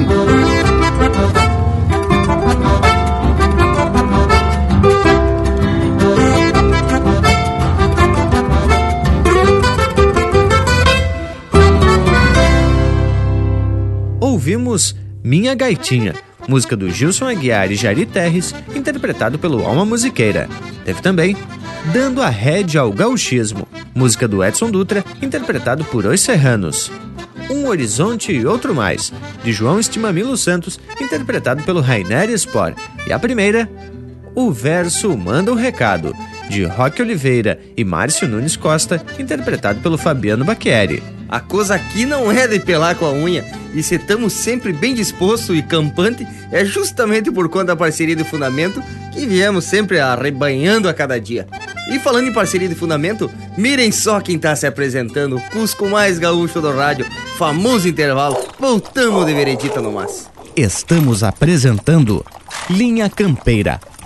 ouvimos Minha Gaitinha, música do Gilson Aguiar e Jari Terres, interpretado pelo Alma Musiqueira. Teve também Dando a Rédea ao Gauchismo, música do Edson Dutra, interpretado por Os Serranos. Um Horizonte e Outro Mais, de João Estimamilo Santos, interpretado pelo Rainer Spor. E a primeira, O Verso Manda um Recado, de Roque Oliveira e Márcio Nunes Costa, interpretado pelo Fabiano Bacchieri. A coisa aqui não é de pelar com a unha, e se estamos sempre bem disposto e campante, é justamente por conta da parceria de fundamento que viemos sempre arrebanhando a cada dia. E falando em parceria de fundamento, mirem só quem tá se apresentando, o Cusco mais gaúcho do rádio, famoso intervalo, voltamos de veredita no mas. Estamos apresentando Linha Campeira,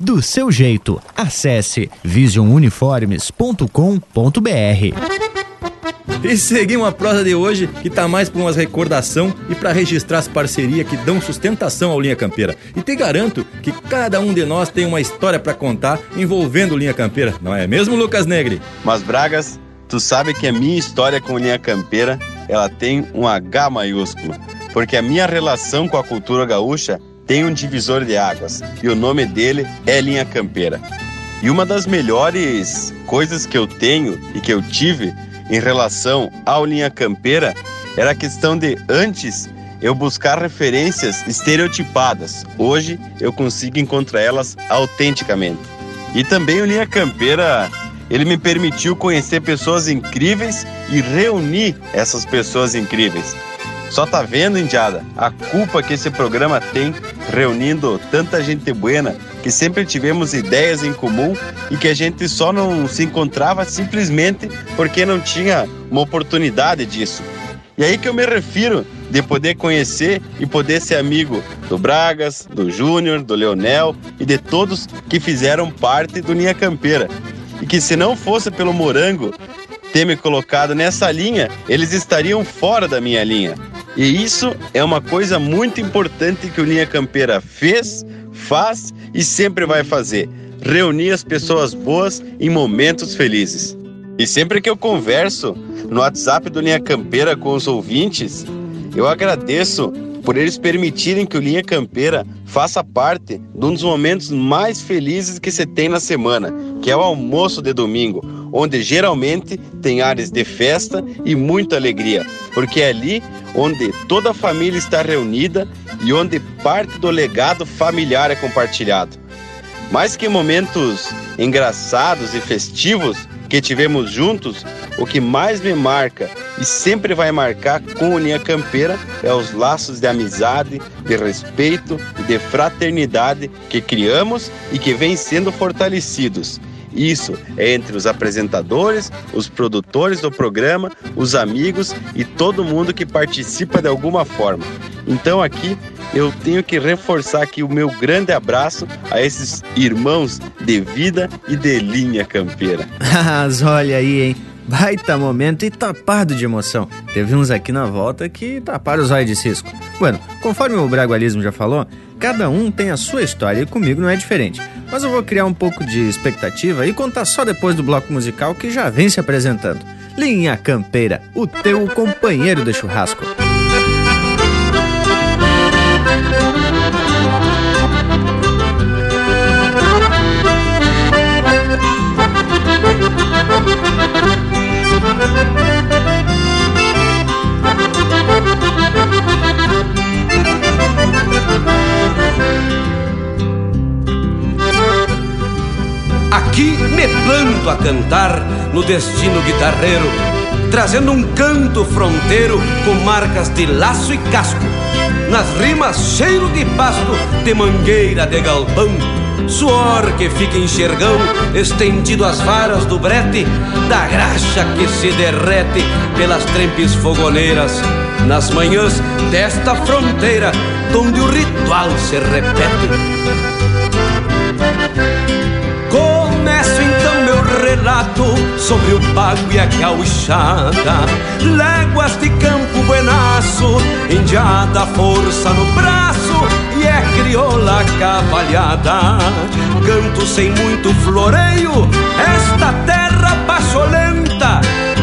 Do seu jeito, acesse visionuniformes.com.br. E seguimos a prosa de hoje, que tá mais por umas recordação e para registrar as parcerias que dão sustentação ao Linha Campeira. E te garanto que cada um de nós tem uma história para contar envolvendo Linha Campeira, não é mesmo, Lucas Negri? Mas Bragas, tu sabe que a minha história com Linha Campeira, ela tem um H maiúsculo, porque a minha relação com a cultura gaúcha tem um divisor de águas, e o nome dele é Linha Campeira. E uma das melhores coisas que eu tenho e que eu tive em relação ao Linha Campeira era a questão de antes eu buscar referências estereotipadas. Hoje eu consigo encontrar elas autenticamente. E também o Linha Campeira, ele me permitiu conhecer pessoas incríveis e reunir essas pessoas incríveis. Só tá vendo, Indiada, a culpa que esse programa tem reunindo tanta gente buena, que sempre tivemos ideias em comum e que a gente só não se encontrava simplesmente porque não tinha uma oportunidade disso. E aí que eu me refiro de poder conhecer e poder ser amigo do Bragas, do Júnior, do Leonel e de todos que fizeram parte do Linha Campeira. E que se não fosse pelo Morango ter me colocado nessa linha, eles estariam fora da minha linha. E isso é uma coisa muito importante que o Linha Campeira fez, faz e sempre vai fazer: reunir as pessoas boas em momentos felizes. E sempre que eu converso no WhatsApp do Linha Campeira com os ouvintes, eu agradeço por eles permitirem que o Linha Campeira faça parte de um dos momentos mais felizes que você tem na semana, que é o almoço de domingo, onde geralmente tem áreas de festa e muita alegria, porque é ali onde toda a família está reunida e onde parte do legado familiar é compartilhado. Mais que momentos engraçados e festivos que tivemos juntos, o que mais me marca e sempre vai marcar com Linha Campeira é os laços de amizade, de respeito e de fraternidade que criamos e que vêm sendo fortalecidos. Isso é entre os apresentadores, os produtores do programa, os amigos e todo mundo que participa de alguma forma. Então aqui eu tenho que reforçar aqui o meu grande abraço a esses irmãos de vida e de linha campeira. Mas olha aí, hein? Baita momento e tapado de emoção. Teve uns aqui na volta que taparam os olhos de cisco. Bueno, conforme o Bragualismo já falou, cada um tem a sua história e comigo não é diferente. Mas eu vou criar um pouco de expectativa e contar só depois do bloco musical que já vem se apresentando. Linha Campeira, o teu companheiro de churrasco. Aqui me planto a cantar no destino guitarreiro, trazendo um canto fronteiro com marcas de laço e casco. Nas rimas, cheiro de pasto, de mangueira de galpão, suor que fica enxergão, estendido às varas do brete, da graxa que se derrete pelas trempes fogoneiras, nas manhãs desta fronteira, onde o ritual se repete. Sobre o pago e a gauchada. Léguas de campo buenaço, indiada força no braço E é crioula cavalhada. Canto sem muito floreio, esta terra pacholenta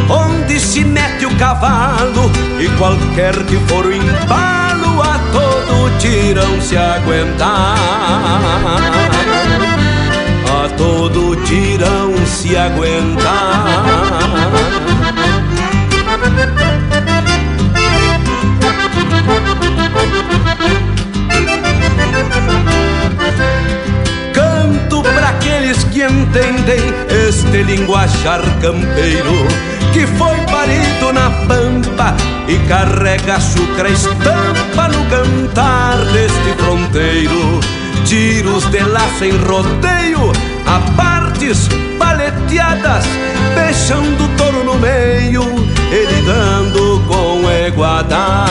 Onde se mete o cavalo e qualquer que for o embalo A todo tirão se aguentar a todo tirão se aguentar. Canto para aqueles que entendem este linguajar campeiro que foi parido na pampa e carrega açúcar estampa no cantar deste fronteiro tiros de laço em rodeio, a partes paleteadas, deixando o touro no meio, ele dando com eguadar,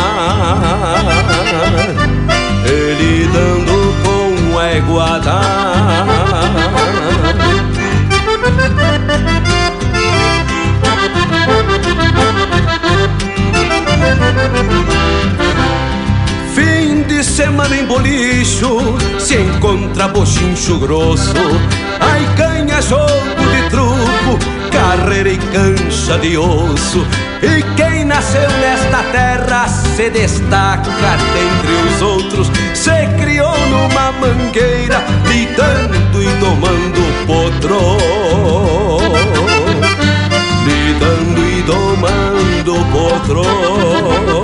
ele dando com eguadar. Semana em bolicho Se encontra bochincho grosso. Aí ganha jogo de truco Carreira e cancha de osso. E quem nasceu nesta terra Se destaca dentre os outros. Se criou numa mangueira Lidando e tomando potro. Lidando e domando potro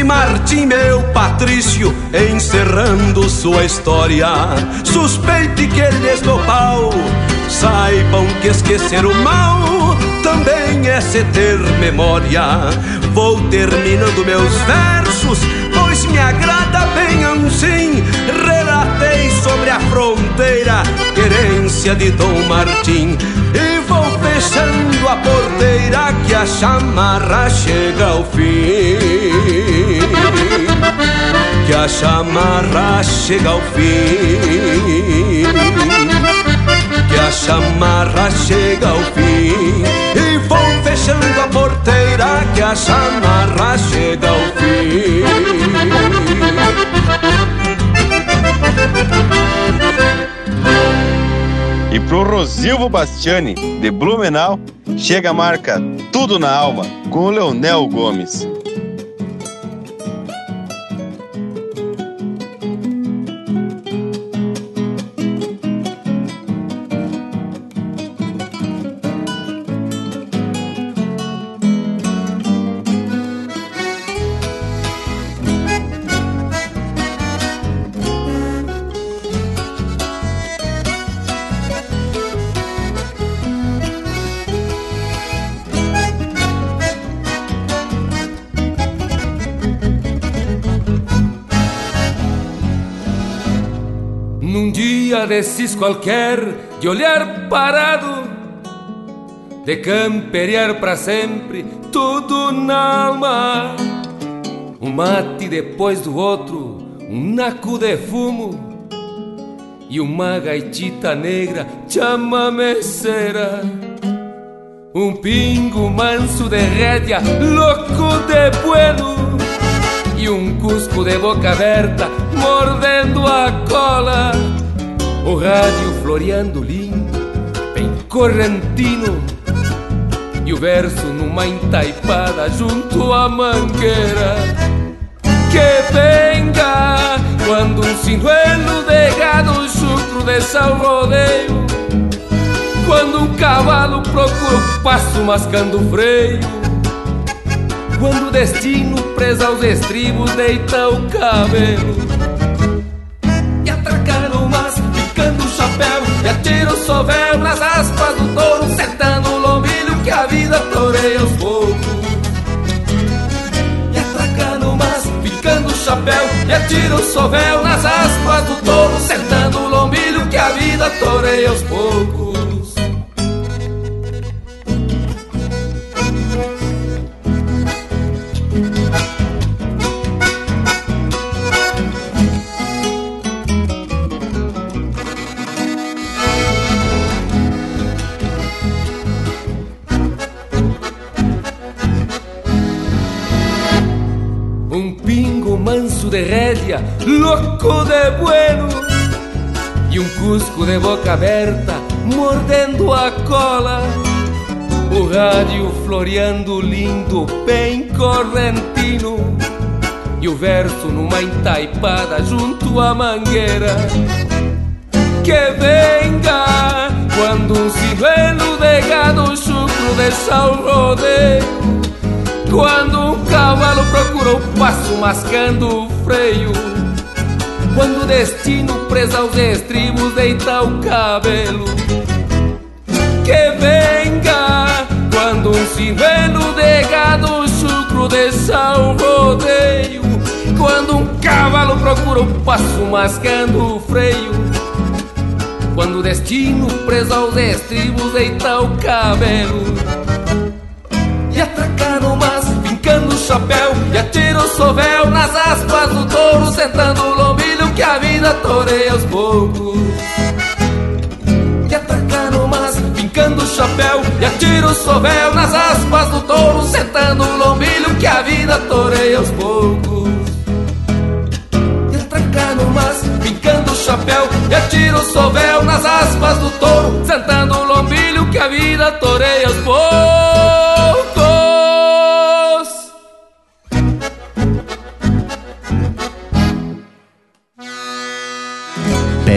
Disse Martim, meu Patrício, encerrando sua história. Suspeite que lhes dou pau, saibam que esquecer o mal também é se ter memória. Vou terminando meus versos, pois me agrada bem assim. Relatei sobre a fronteira, querência de Dom Martim. E vou fechando a porteira que a chamarra chega ao fim. Que a chamarra chega ao fim. Que a chamarra chega ao fim. E vou fechando a porteira que a chamarra chega ao fim. E pro Rosilvo Bastiani, de Blumenau, chega a marca Tudo na Alma, com o Leonel Gomes. Num dia desses qualquer, de olhar parado, de camperiar para sempre, tudo na alma. Um mate depois do outro, um naco de fumo e uma gaitita negra chamameceira. Um pingo manso de rédea, louco de bueno e um cusco de boca aberta mordendo a cola. O rádio floreando lindo, bem correntino, e o verso numa entaipada junto à mangueira. Que venga quando um sinuelo de gado chucro deixa o rodeio, quando um cavalo procura o passo mascando o freio quando o destino presa aos estribos deita o cabelo. E atracar o mas, picando o chapéu E atira o sovel nas aspas do touro Sentando o lombilho que a vida toreia aos poucos. E atracar no mas, picando o chapéu E atira o sovel nas aspas do touro Sentando o lombilho que a vida toreia aos poucos de rédea, louco de bueno E um cusco de boca aberta, mordendo a cola. O rádio floreando lindo, bem correntino. E o verso numa entaipada junto à mangueira. Que venga quando um ciruelo de gado chucro deixa o rodeio quando um cavalo procura o passo mascando freio. Quando o destino presa aos estribos deita o cabelo. Que venga quando um sinuelo de gado chucro deixa o rodeio. Quando um cavalo procura o passo mascando o freio. Quando o destino presa aos estribos deita o cabelo. E atracar no mas, fincando o chapéu E atira o sovel nas aspas do touro Sentando o lombilho que a vida toreia aos poucos. E atracar no mas, fincando o chapéu E atira o sovel nas aspas do touro Sentando o lombilho que a vida toreia aos poucos. E atracar no mas, fincando o chapéu E atira o sovel nas aspas do touro Sentando o lombilho que a vida toreia aos poucos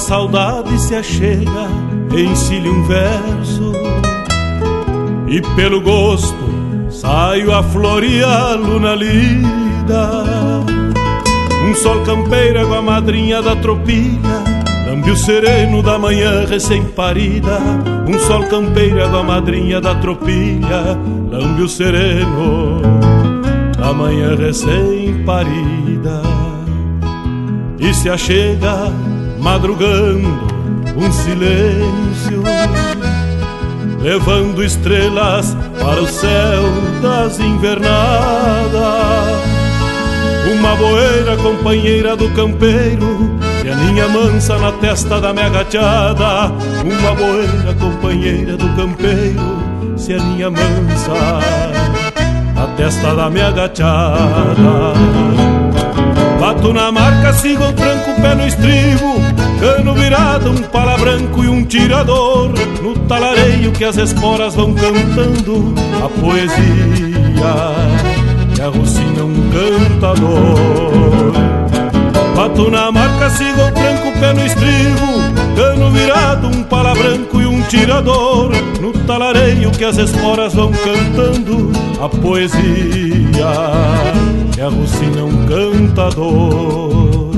Saudade se achega, ensile um verso. E pelo gosto saio a floreá-lo na lida. Um sol campeiro com a madrinha da tropilha Lambe o sereno da manhã recém-parida. Um sol campeiro com a madrinha da tropilha Lambe o sereno da manhã recém-parida. E se achega madrugando um silêncio, levando estrelas para o céu das invernadas. Uma boeira companheira do campeiro que aninha mansa na testa da minha gachada. Uma boeira companheira do campeiro se aninha mansa na testa da minha gachada. Bato na marca, sigo o tranco, pé no estribo. Cano virado, um pala branco e um tirador. No talareio que as esporas vão cantando A poesia que arrocina um cantador. Bato na marca, sigo o tranco, pé no estribo. Cano virado, um pala branco e um tirador. No talareio que as esporas vão cantando A poesia que arrocina um cantador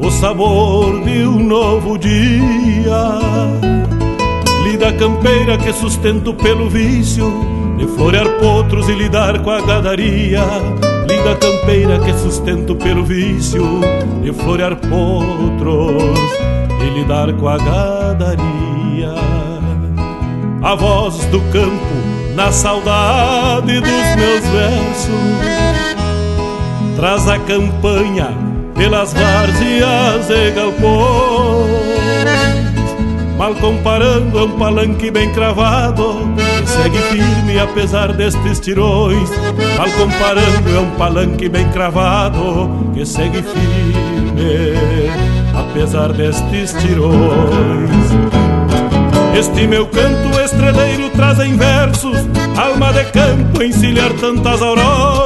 o sabor de um novo dia. Lida campeira que sustento pelo vício de florear potros e lidar com a gadaria. Lida campeira que sustento pelo vício de florear potros e lidar com a gadaria. A voz do campo na saudade dos meus versos traz a campanha pelas várzeas e galpões. Mal comparando, é um palanque bem cravado que segue firme apesar destes tirões. Mal comparando, é um palanque bem cravado que segue firme apesar destes tirões. Este meu canto estreleiro traz em versos Alma de campo encilhar tantas auroras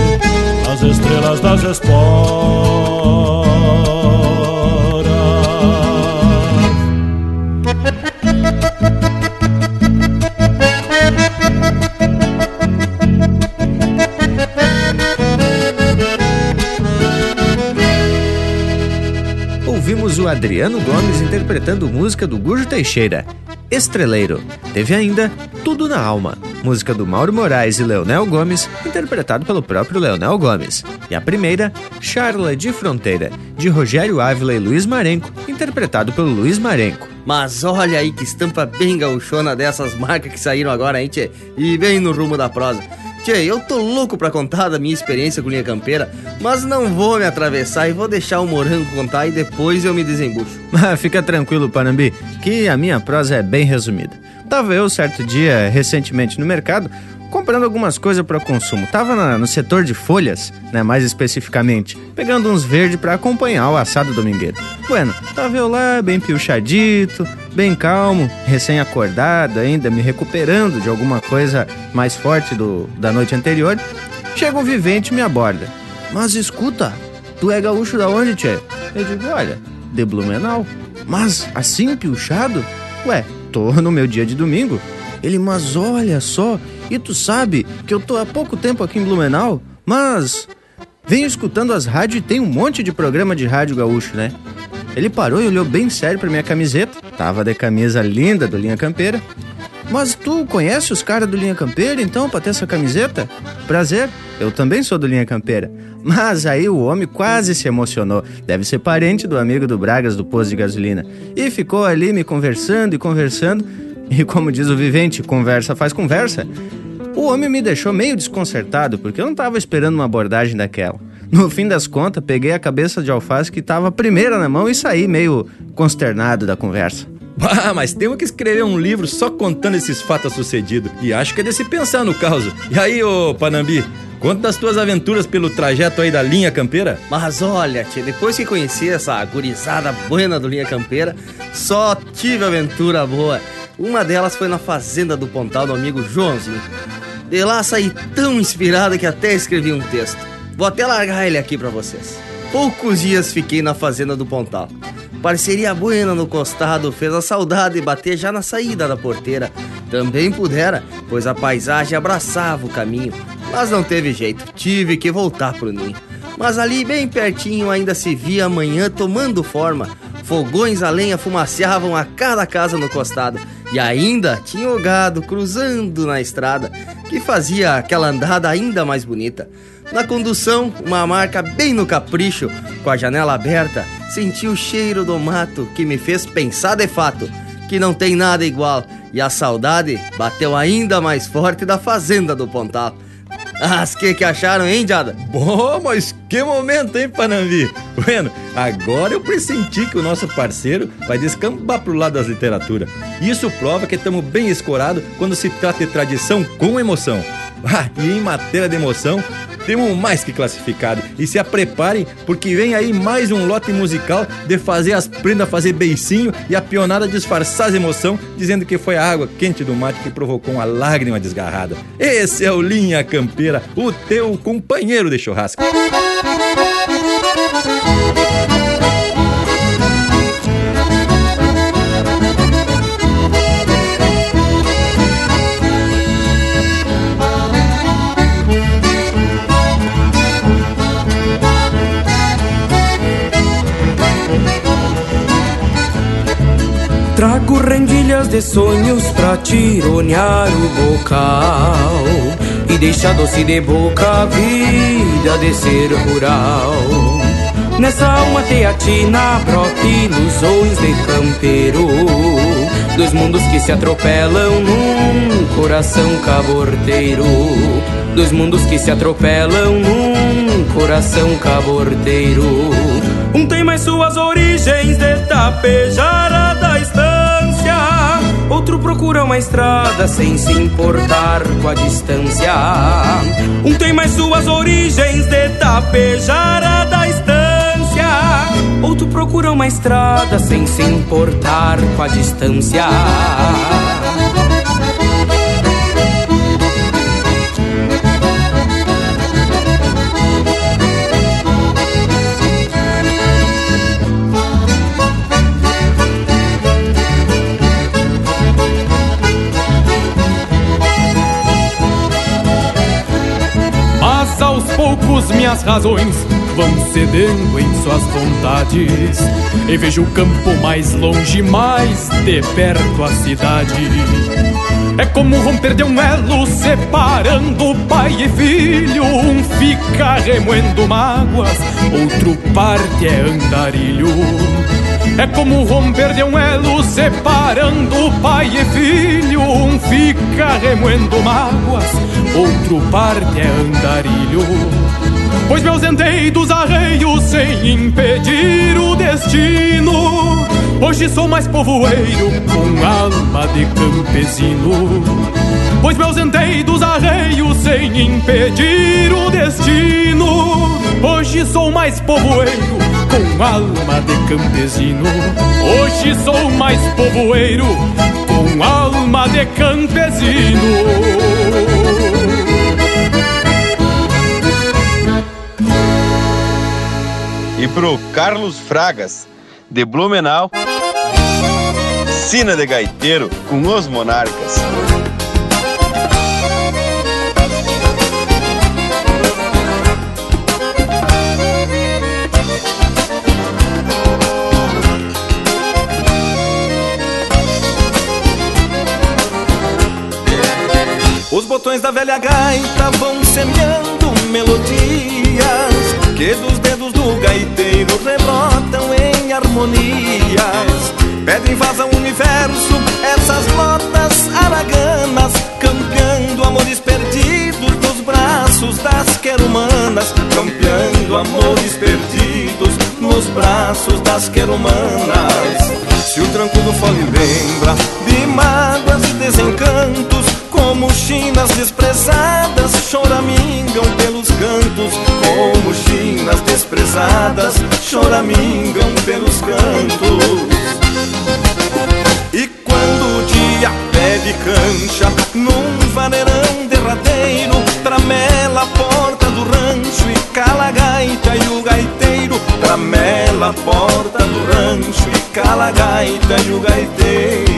As estrelas das esporas. Ouvimos o Adriano Gomes interpretando música do Gujo Teixeira, Estreleiro. Teve ainda Tudo na Alma, música do Mauro Moraes e Leonel Gomes, interpretado pelo próprio Leonel Gomes. E a primeira, Charla de Fronteira, de Rogério Ávila e Luiz Marenco, interpretado pelo Luiz Marenco. Mas olha aí que estampa bem gauchona dessas marcas que saíram agora, hein, tchê? E bem no rumo da prosa. Tchê, eu tô louco pra contar da minha experiência com linha campeira, mas não vou me atravessar e vou deixar o Morango contar e depois eu me desembucho. Mas (laughs) fica tranquilo, Panambi, que a minha prosa é bem resumida. Tava eu certo dia, recentemente, no mercado, comprando algumas coisas para consumo. Tava na, no setor de folhas, né, mais especificamente, pegando uns verdes para acompanhar o assado domingueiro. Bueno, tava eu lá, bem piochadito, bem calmo, recém-acordado ainda, me recuperando de alguma coisa mais forte do, da noite anterior. Chega um vivente e me aborda. Mas escuta, tu é gaúcho da onde, tchê? Eu digo, olha, de Blumenau. Mas assim, piochado? Ué, tô no meu dia de domingo. Ele, mas olha só, e tu sabe que eu tô há pouco tempo aqui em Blumenau, mas venho escutando as rádios e tem um monte de programa de rádio gaúcho, né? Ele parou e olhou bem sério pra minha camiseta. Tava de camisa linda do Linha Campeira. Mas tu conhece os caras do Linha Campeira, então, pra ter essa camiseta? Prazer, eu também sou do Linha Campeira. Mas aí o homem quase se emocionou. Deve ser parente do amigo do Bragas do posto de gasolina. E ficou ali me conversando e conversando. E como diz o vivente, conversa faz conversa. O homem me deixou meio desconcertado porque eu não estava esperando uma abordagem daquela. No fim das contas, peguei a cabeça de alface que estava primeira na mão e saí meio consternado da conversa. Ah, mas temos que escrever um livro só contando esses fatos sucedidos. E acho que é de se pensar no caso. E aí, ô Panambi, conta das tuas aventuras pelo trajeto aí da linha campeira. Mas olha, tia, depois que conheci essa gurizada buena do Linha Campeira, só tive aventura boa. Uma delas foi na fazenda do Pontal do amigo Joãozinho. De lá saí tão inspirada que até escrevi um texto. Vou até largar ele aqui para vocês. Poucos dias fiquei na fazenda do Pontal. Parceria buena no costado fez a saudade bater já na saída da porteira. Também pudera, pois a paisagem abraçava o caminho. Mas não teve jeito, tive que voltar pro ninho. Mas ali bem pertinho ainda se via a manhã tomando forma. Fogões a lenha fumaceavam a cada casa no costado. E ainda tinha o gado cruzando na estrada, que fazia aquela andada ainda mais bonita. Na condução, uma marca bem no capricho, com a janela aberta, senti o cheiro do mato que me fez pensar de fato que não tem nada igual. E a saudade bateu ainda mais forte da fazenda do Pontal. As que que acharam, hein, Jada? Bom, mas que momento, hein, Panambi? Bueno, agora eu pressenti que o nosso parceiro vai descambar pro lado das literaturas. Isso prova que estamos bem escorados quando se trata de tradição com emoção. (laughs) Ah, e em matéria de emoção, temos mais que classificado. E se preparem, porque vem aí mais um lote musical de fazer as prendas fazer beicinho e a pionada disfarçar as emoção, dizendo que foi a água quente do mate que provocou uma lágrima desgarrada. Esse é o Linha Campeira, o teu companheiro de churrasco. De sonhos pra tironear o bocal E deixar doce de boca a vida de ser rural. Nessa alma teatina brota ilusões de campeiro Dos mundos que se atropelam num coração caborteiro. Dos mundos que se atropelam num coração caborteiro. Um tem mais suas origens de estância Outro procura uma estrada sem se importar com a distância. Um tem mais suas origens de tapejara da estância. Outro procura uma estrada sem se importar com a distância poucos minhas razões vão cedendo em suas vontades. E vejo o campo mais longe, mais de perto a cidade. É como romper de um elo separando pai e filho. Um fica remoendo mágoas, outro parte é andarilho. É como romper de um elo separando pai e filho. Um fica remoendo mágoas, outro parte é andarilho Pois me ausentei dos arreios sem impedir o destino. Hoje sou mais povoeiro com alma de campesino. Pois me ausentei dos arreios sem impedir o destino. Hoje sou mais povoeiro com alma de campesino. Hoje sou mais povoeiro com alma de campesino pro Carlos Fragas, de Blumenau. Sina de Gaiteiro com os Monarcas. Os botões da velha gaita vão semeando melodias que dos dedos do gaiteiro rebrotam em harmonias. Pedem voz ao universo essas notas araganas, campeando amores perdidos nos braços das querumanas, campeando amores perdidos nos braços das querumanas. Se o tranco do fole lembra de mágoas e desencantos, como chinas desprezadas choramingam pelos cantos, como chinas desprezadas choramingam pelos cantos. E quando o dia pede cancha num vaneirão derradeiro, tramela a porta do rancho e cala a gaita e o gaiteiro, tramela a porta do rancho e cala a gaita e o gaiteiro.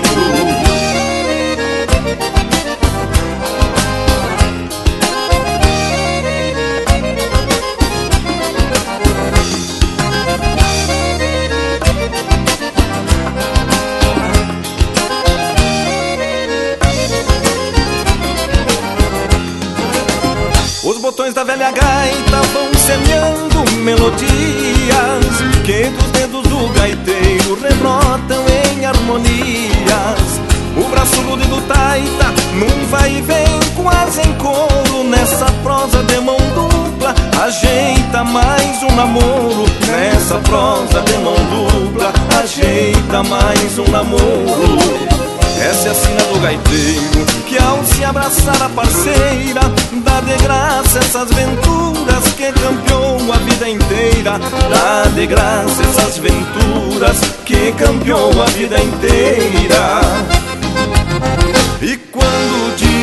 Gaita vão semeando melodias que dos dedos do gaiteiro rebrotam em harmonias. O braço rude do taita num vai e vem quase em coro nessa prosa de mão dupla. Ajeita mais um namoro nessa prosa de mão dupla. Ajeita mais um namoro. Essa é a sina do gaiteiro Que ao se abraçar a parceira Dá de graça essas venturas Que campeou a vida inteira. Dá de graça essas venturas Que campeou a vida inteira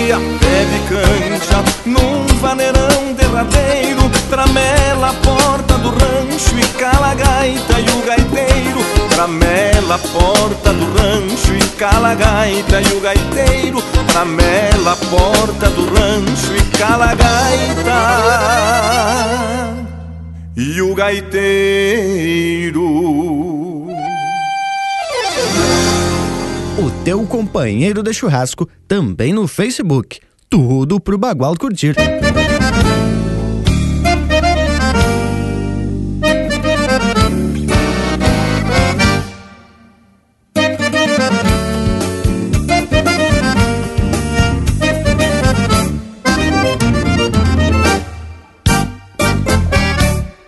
dia pede cancha Num vaneirão derradeiro Tramela a porta do rancho E cala a gaita e o gaiteiro. Tramela a porta do rancho e cala a gaita e o gaiteiro. Tramela a porta do rancho e cala a gaita. E o gaiteiro teu companheiro de churrasco também no Facebook. Tudo pro Bagual curtir.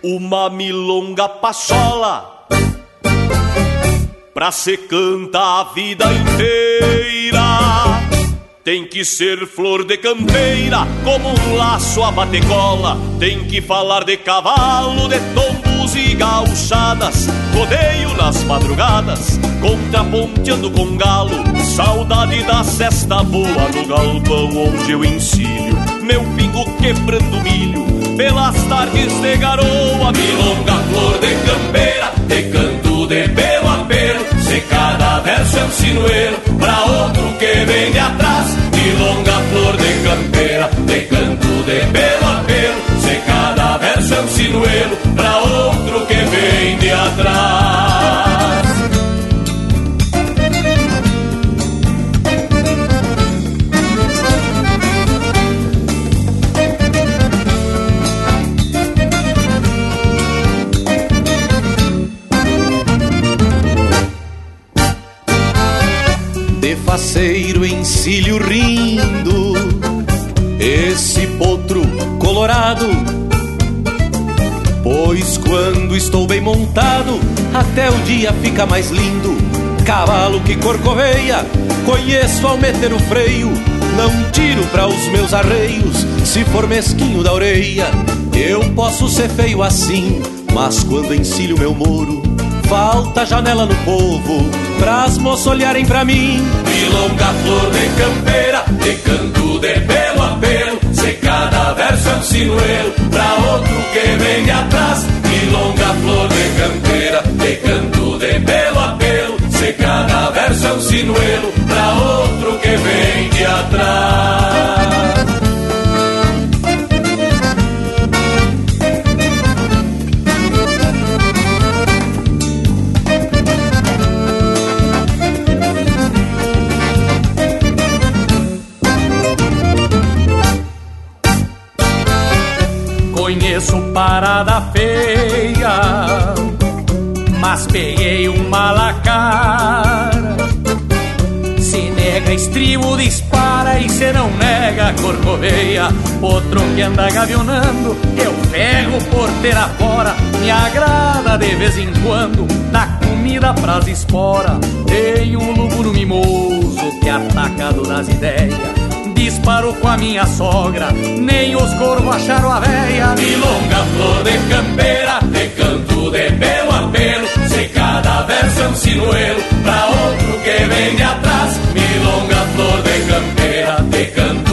Uma milonga pachola Pra se cantar a vida inteira Tem que ser flor de campeira Como um laço a batecola. Tem que falar de cavalo, de tombos e gauchadas. Rodeio nas madrugadas Contraponteando com galo. Saudade da cesta boa No galpão onde eu ensino Meu pingo quebrando milho pelas tardes de garoa, milonga, flor de campeira, de de pelo a pelo, se cada verso é um sinuelo, pra outro que vem de atrás, milonga, flor de campeira, de canto de pelo a pelo, se cada verso é um sinuelo, pra outro faceiro encilho rindo, esse potro colorado. Pois quando estou bem montado, até o dia fica mais lindo. Cavalo que corcoveia, conheço ao meter o freio. Não tiro para os meus arreios, se for mesquinho da orelha. Eu posso ser feio assim, mas quando encilho meu moro, Falta janela no povo, pras moças olharem pra mim. Milonga, flor de campeira, de canto de pelo a pelo. Se cada verso é um sinuelo, pra outro que vem de atrás. Milonga, flor de campeira, de canto de pelo a pelo. Se cada verso é um sinuelo, pra outro que vem de atrás. Parada feia, mas peguei uma lacara. Se nega estribo, dispara e se não nega corcoveia. Outro que anda gavionando, eu pego porteira fora. Me agrada de vez em quando, dá comida pras esporas. Tem um lúgulo mimoso que atacado nas ideias disparo com a minha sogra, nem os corvos acharam a véia. Milonga, flor de campeira, de canto de pelo a pelo, se cada verso é um sinuelo, pra outro que vem de atrás. Milonga, flor de campeira, de canto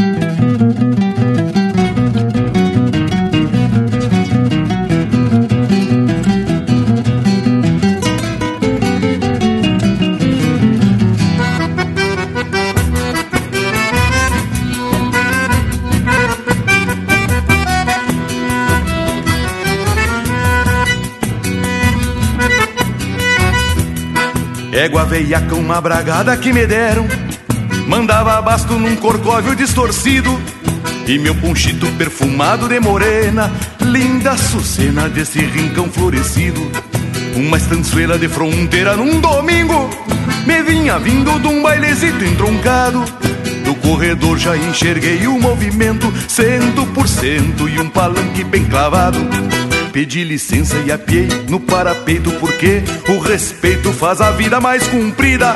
Égua veiaca, uma bragada que me deram. Mandava basto num corcóvio distorcido. E meu punchito perfumado de morena. Linda sucena desse rincão florescido. Uma estançoeira de fronteira num domingo. Me vinha vindo de um bailezito entroncado. Do corredor já enxerguei o movimento. Cento por cento e um palanque bem clavado Pedi licença e apiei no parapeito porque o respeito faz a vida mais comprida.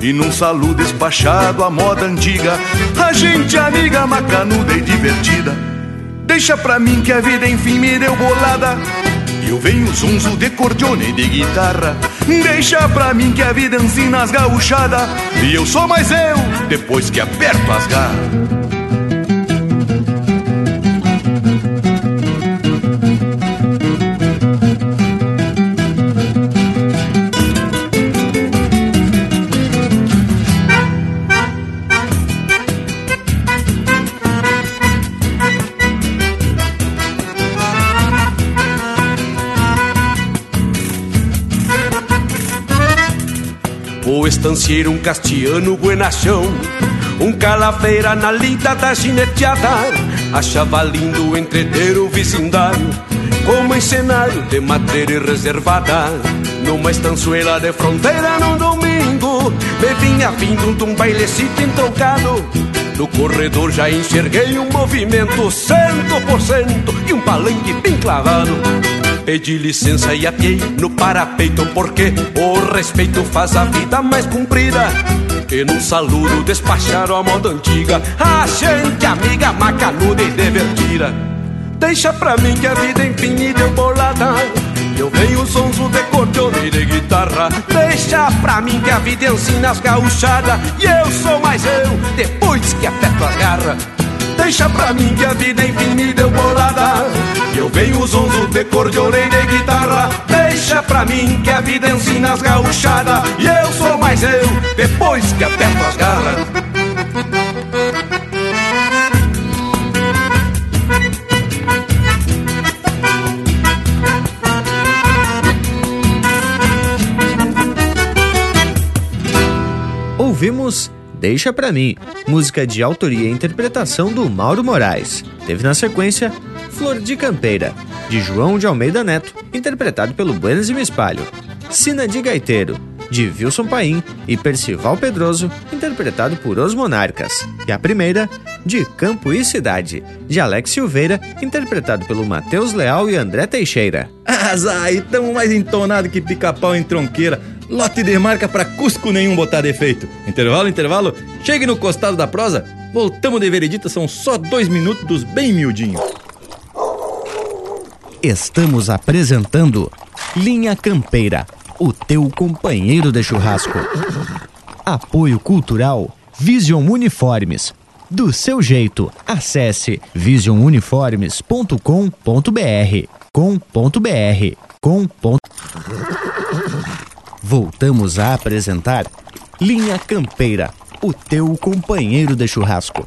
E num saludo despachado, a moda antiga, a gente amiga, macanuda e divertida. Deixa pra mim que a vida enfim me deu bolada. Eu venho zunzo de cordione e de guitarra. Deixa pra mim que a vida ensina as gauchadas. E eu sou mais eu, depois que aperto as garras. Estancieiro, um castiano buenachão Um calafeira na lida da gineteada. Achava lindo entreter o vecindário Como cenário de matéria reservada. Numa estançoeira de fronteira num domingo. Me vinha vindo de um bailecito entrocado No corredor já enxerguei um movimento Cento por cento e um palanque bem clavado Pedi licença e apiei no parapeito Porque o respeito faz a vida mais comprida. E num saludo despacharam a moda antiga. A gente amiga macanuda e divertida. Deixa pra mim que a vida enfim me deu bolada Eu venho sonso de cordione e de guitarra. Deixa pra mim que a vida ensina as gauchadas. E eu sou mais eu, depois que aperto as garras Deixa pra mim que a vida enfim me deu bolada Eu venho zonzo de e de guitarra. Deixa pra mim que a vida ensina as gauchadas. E eu sou mais eu, depois que aperto as garras. Ouvimos Deixa Pra Mim, música de autoria e interpretação do Mauro Moraes. Teve na sequência Flor de Campeira, de João de Almeida Neto, interpretado pelo Buenas e Me Espalho. Sina de Gaiteiro, de Wilson Paim e Percival Pedroso, interpretado por Os Monarcas. E a primeira, de Campo e Cidade, de Alex Silveira, interpretado pelo Matheus Leal e André Teixeira. (laughs) Azai, tamo mais entonado que pica-pau em tronqueira. Lote de marca pra Cusco nenhum botar defeito. Intervalo, intervalo. Chegue no costado da prosa. Voltamos de veredita, são só dois minutos bem miudinho. Estamos apresentando Linha Campeira, o teu companheiro de churrasco. Apoio Cultural Vision Uniformes. Do seu jeito, acesse visionuniformes.com.br com.br com. Voltamos a apresentar Linha Campeira, o teu companheiro de churrasco.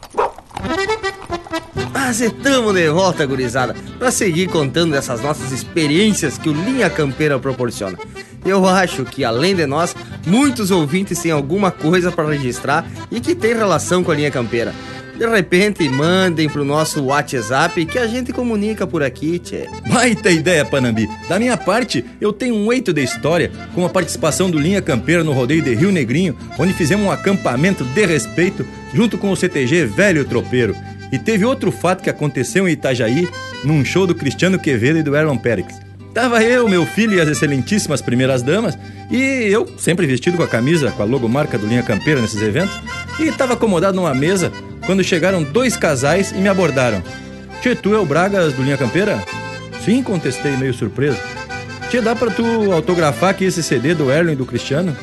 Mas estamos de volta, gurizada, para seguir contando dessas nossas experiências que o Linha Campeira proporciona. Eu acho que, além de nós, muitos ouvintes têm alguma coisa para registrar e que tem relação com a Linha Campeira. De repente, mandem pro nosso WhatsApp que a gente comunica por aqui, tchê. Baita ideia, Panambi. Da minha parte, eu tenho um eito de história com a participação do Linha Campeira no rodeio de Rio Negrinho, onde fizemos um acampamento de respeito junto com o CTG Velho Tropeiro. E teve outro fato que aconteceu em Itajaí, num show do Cristiano Quevedo e do Erlon Perix. Tava eu, meu filho e as excelentíssimas primeiras damas, e eu, sempre vestido com a camisa com a logomarca do Linha Campeira nesses eventos, e tava acomodado numa mesa quando chegaram dois casais e me abordaram. Tchê, tu é o Bragas do Linha Campeira? Sim, contestei meio surpreso. Tchê, dá pra tu autografar aqui esse CD do Erlon e do Cristiano?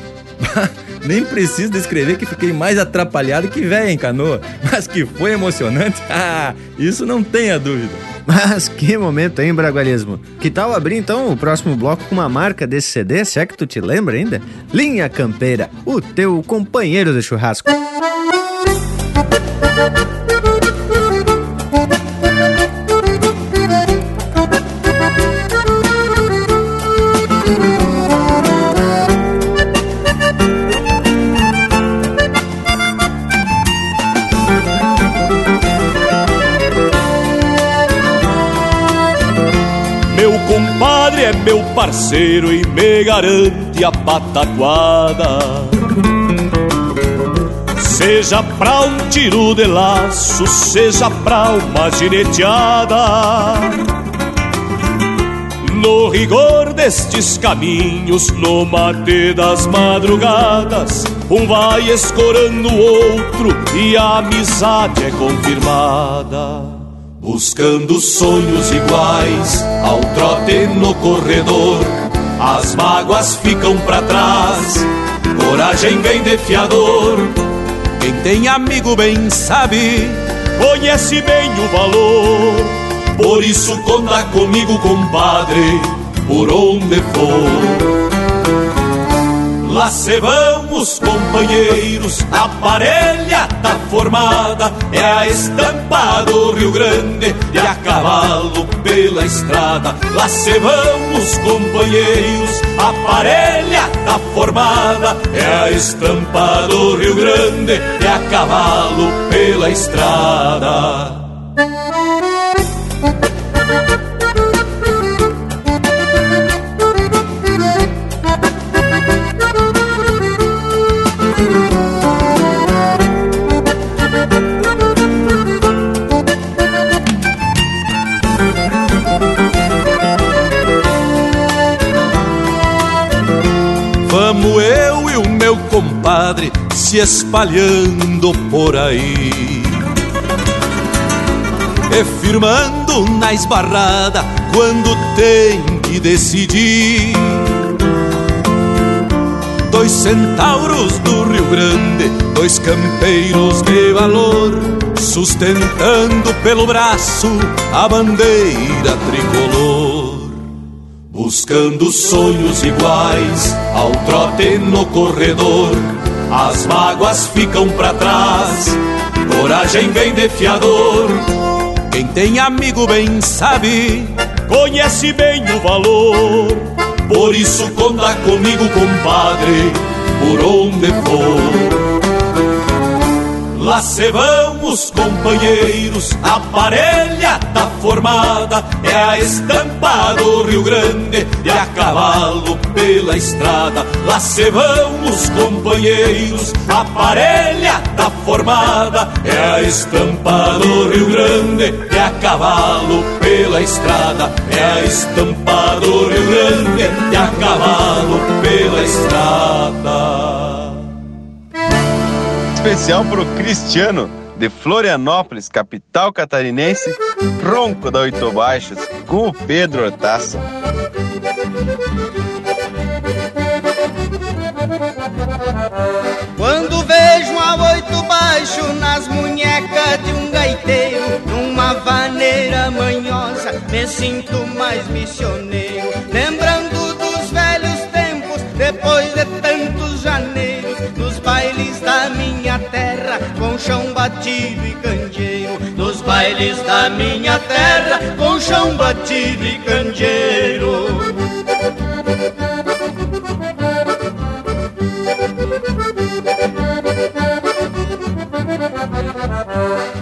(laughs) Nem preciso descrever que fiquei mais atrapalhado que velho em canoa, (laughs) mas que foi emocionante, (laughs) isso não tenha dúvida. Mas que momento, hein, Bragualismo? Que tal abrir então o próximo bloco com uma marca desse CD, se é que tu te lembra ainda? Linha Campeira, o teu companheiro de churrasco. Meu compadre é meu parceiro e me garante a pataquada. Seja pra um tiro de laço, seja pra uma gineteada. No rigor destes caminhos, no mate das madrugadas, um vai escorando o outro e a amizade é confirmada. Buscando sonhos iguais ao trote no corredor, as mágoas ficam pra trás, coragem vem de fiador. Quem tem amigo bem sabe, conhece bem o valor. Por isso conta comigo, compadre, por onde for. Lá se vamos, companheiros, a parelha tá formada, é a estampa do Rio Grande e a cavalo pela estrada. Lá se vamos, companheiros, a parelha tá formada, é a estampa do Rio Grande e a cavalo pela estrada. Se espalhando por aí. E firmando na esbarrada quando tem que decidir. Dois centauros do Rio Grande, dois campeiros de valor, sustentando pelo braço a bandeira tricolor. Buscando sonhos iguais ao trote no corredor, as mágoas ficam pra trás, coragem vem de fiador. Quem tem amigo bem sabe, conhece bem o valor. Por isso conta comigo, compadre, por onde for. Lá se vamos, companheiros, a parelha tá formada, é a estampa do Rio Grande e a cavalo pela estrada. Lá se vamos, companheiros, a parelha tá formada, é a estampa do Rio Grande e a cavalo pela estrada. É a estampa do Rio Grande e a cavalo pela estrada. Especial pro Cristiano, de Florianópolis, capital catarinense, Ronco da Oito Baixos, com o Pedro Hortaça. Quando vejo a oito baixo nas munhecas de um gaiteiro, numa vaneira manhosa, me sinto mais missioneiro, lembrando dos velhos tempos, depois de tantos janeiros, dos bailes da minha terra, chão batido e candeeiro, dos bailes da minha terra, com chão batido e candeeiro.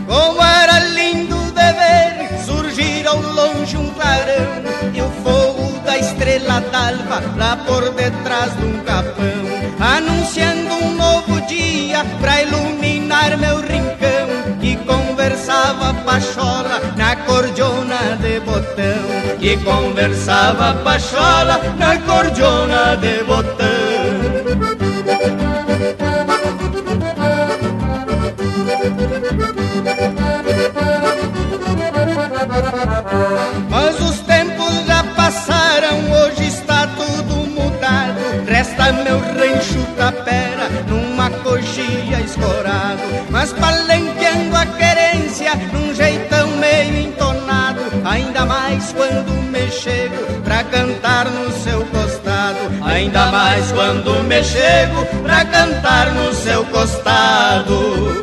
Como era lindo de ver surgir ao longe um clarão e o fogo da estrela d'alva lá por detrás de um capão, anunciando um novo dia pra iluminar meu rincão. Que conversava pachola na cordiona de botão, que conversava pachola na cordiona de botão. Mas os tempos já passaram, hoje está tudo mudado. Resta meu rancho tapera quando me chego pra cantar no seu costado. Ainda mais quando me chego pra cantar no seu costado.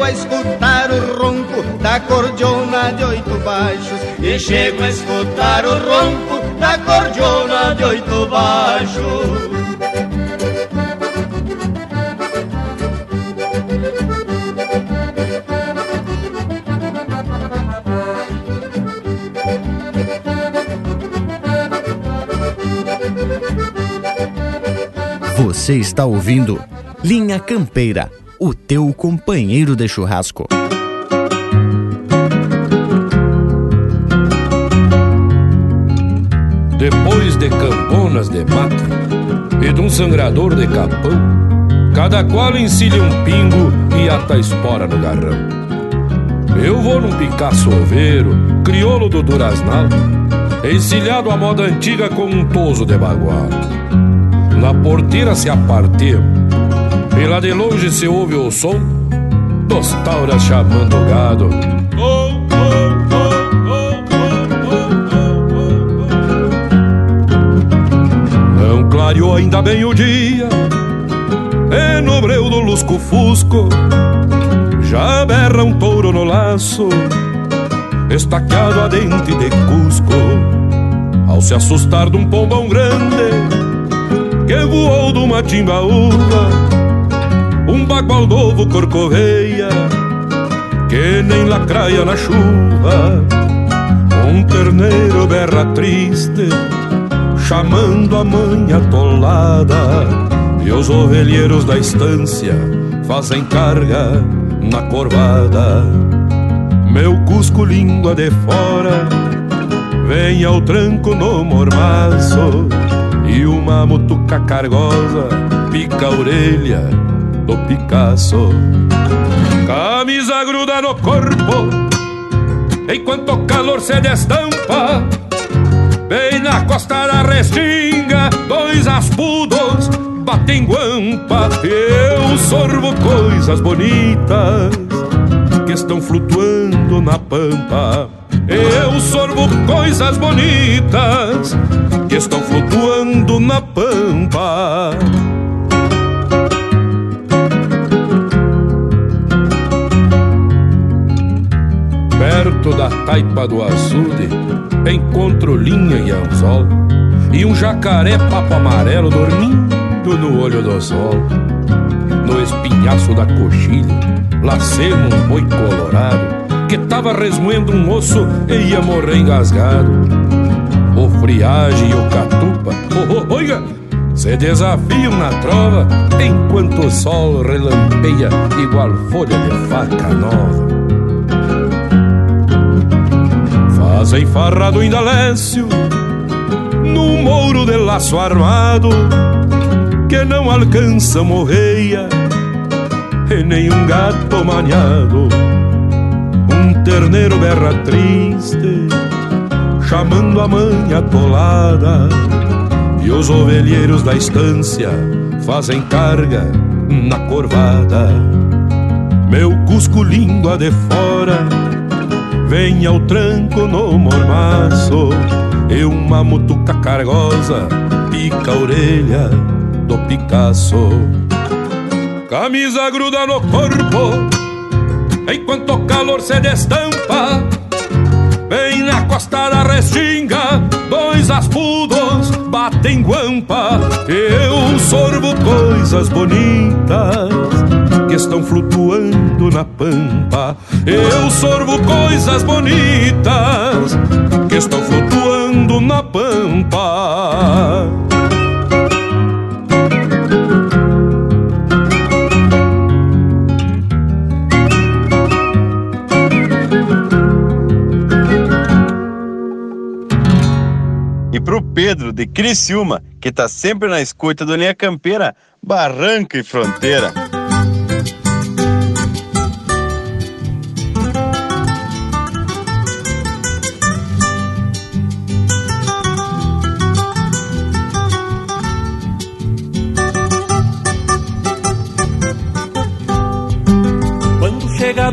Chego a escutar o ronco da cordiona de oito baixos. E chego a escutar o ronco da cordiona de oito baixos. Você está ouvindo Linha Campeira, o teu companheiro de churrasco. Depois de camponas de mate e de um sangrador de capão, cada qual encilha um pingo e ata espora no garrão. Eu vou num Picasso oveiro, crioulo do Duraznal, encilhado à moda antiga com um toso de bagual. Na porteira se apartemos, e lá de longe se ouve o som dos tauras chamando o gado. Não clareou ainda bem o dia, e no breu do lusco-fusco já berra um touro no laço, estaqueado a dente de cusco. Ao se assustar de um pombão grande que voou de uma timbaúva, um bagual novo corcoveia que nem lacraia na chuva. Um terneiro berra triste, chamando a mãe atolada, e os ovelheiros da estância fazem carga na corvada. Meu cusco língua de fora vem ao tranco no mormaço e uma mutuca cargosa pica a orelha do Picasso. Camisa gruda no corpo enquanto o calor se destampa. Bem na costa da restinga, dois aspudos batem guampa. Eu sorvo coisas bonitas que estão flutuando na pampa. Eu sorvo coisas bonitas que estão flutuando na pampa. Perto da taipa do açude, encontro linha e anzol e um jacaré papo amarelo dormindo no olho do sol. No espinhaço da coxilha, lacemos um boi colorado que tava resmoendo um osso e ia morrer engasgado. o friagem e o catupa, oh, oh, se desafiam na trova enquanto o sol relampeia igual folha de faca nova. Fazem farra do indalécio no mouro de laço armado que não alcança morreia e nem um gato maniado. Um terneiro berra triste, chamando a mãe atolada, e os ovelheiros da estância fazem carga na corvada. Meu cusco língua de fora, vem ao tranco no mormaço, e uma mutuca cargosa pica a orelha do Picasso. Camisa gruda no corpo, enquanto o calor se destampa. Bem na costa da restinga, dois aspudos batem guampa. Eu sorvo coisas bonitas que estão flutuando na pampa. Eu sorvo coisas bonitas que estão flutuando na pampa. Pedro de Criciúma, que tá sempre na escuta do Linha Campeira, Barranca e Fronteira.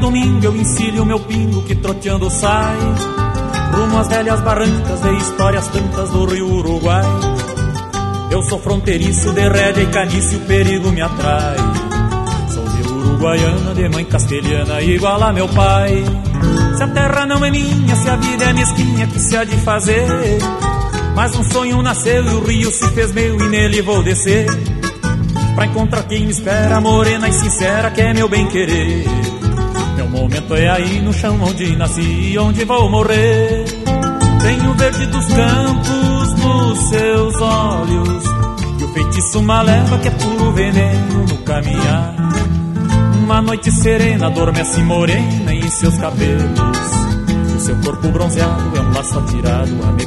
Domingo eu ensino o meu pingo que troteando sai rumo às velhas barrancas de histórias tantas do rio Uruguai. Eu sou fronteiriço de rédea e canice, o perigo me atrai. Sou de uruguaiana, de mãe castelhana, igual a meu pai. Se a terra não é minha, se a vida é mesquinha, que se há de fazer? Mas um sonho nasceu e o rio se fez meu e nele vou descer. Pra encontrar quem me espera, morena e sincera, que é meu bem querer. Momento é aí no chão onde nasci e onde vou morrer. Tenho o verde dos campos nos seus olhos E o feitiço uma leva que é puro veneno no caminhar. Uma noite serena adormece morena em seus cabelos. E o seu corpo bronzeado é um laço atirado a me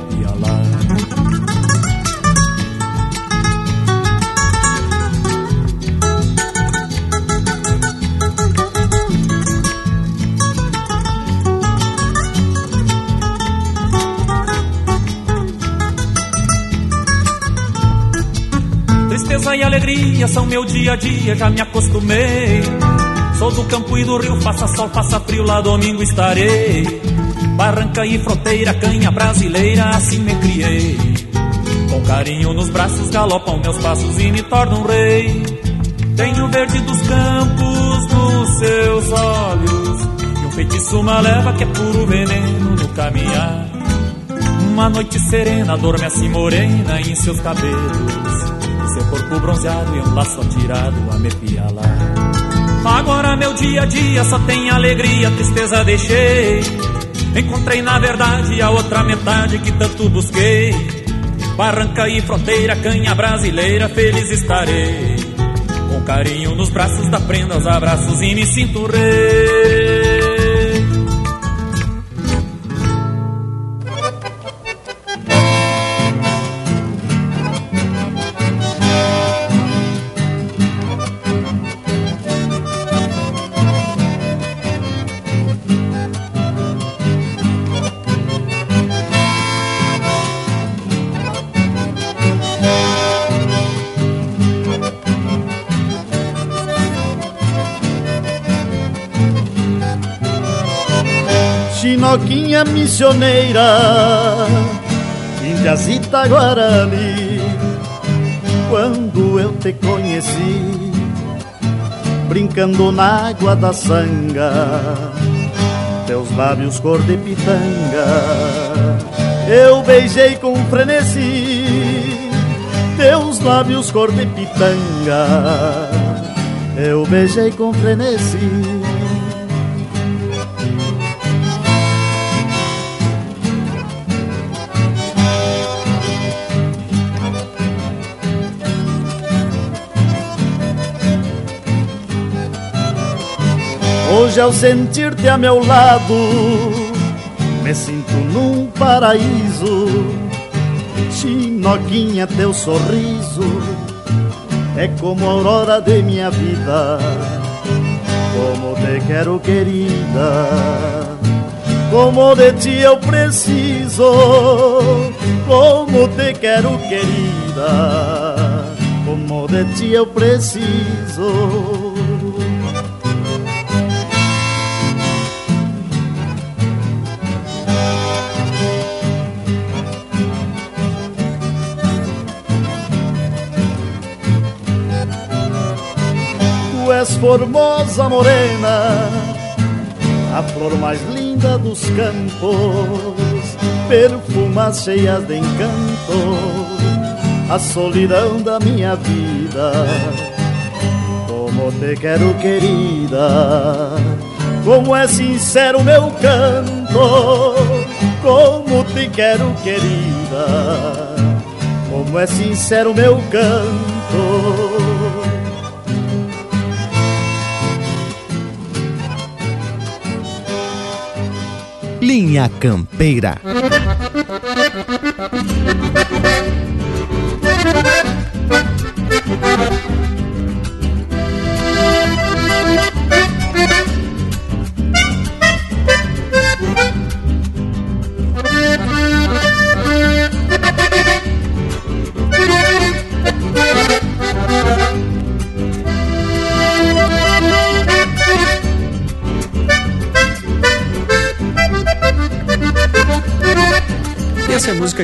Tristeza e alegria são meu dia a dia, já me acostumei. Sou do campo e do rio, faça sol, faça frio, lá domingo estarei. Barranca e fronteira, canha brasileira, assim me criei. Com carinho nos braços galopam meus passos e me tornam rei. Tenho verde dos campos nos seus olhos e um feitiço uma leva que é puro veneno no caminhar. Uma noite serena adormece morena em seus cabelos seu corpo bronzeado e um laço atirado a me pialar. Agora meu dia a dia só tem alegria, tristeza deixei. Encontrei na verdade a outra metade que tanto busquei. Barranca e fronteira, canha brasileira, feliz estarei. Com carinho nos braços da prenda, os abraços e me sinto rei. Chinoquinha missioneira, Indiazita Guarani. Quando eu te conheci, brincando na água da sanga, teus lábios cor de pitanga, eu beijei com frenesi. Teus lábios cor de pitanga, eu beijei com frenesi. Hoje ao sentir-te a meu lado, me sinto num paraíso. Chinoquinha, teu sorriso é como a aurora de minha vida. Como te quero, querida. Como de ti eu preciso. Como te quero, querida. Como de ti eu preciso. És formosa morena, a flor mais linda dos campos, perfumas cheias de encanto, a solidão da minha vida. Como te quero, querida, como é sincero meu canto, como te quero, querida, como é sincero meu canto. Linha Campeira.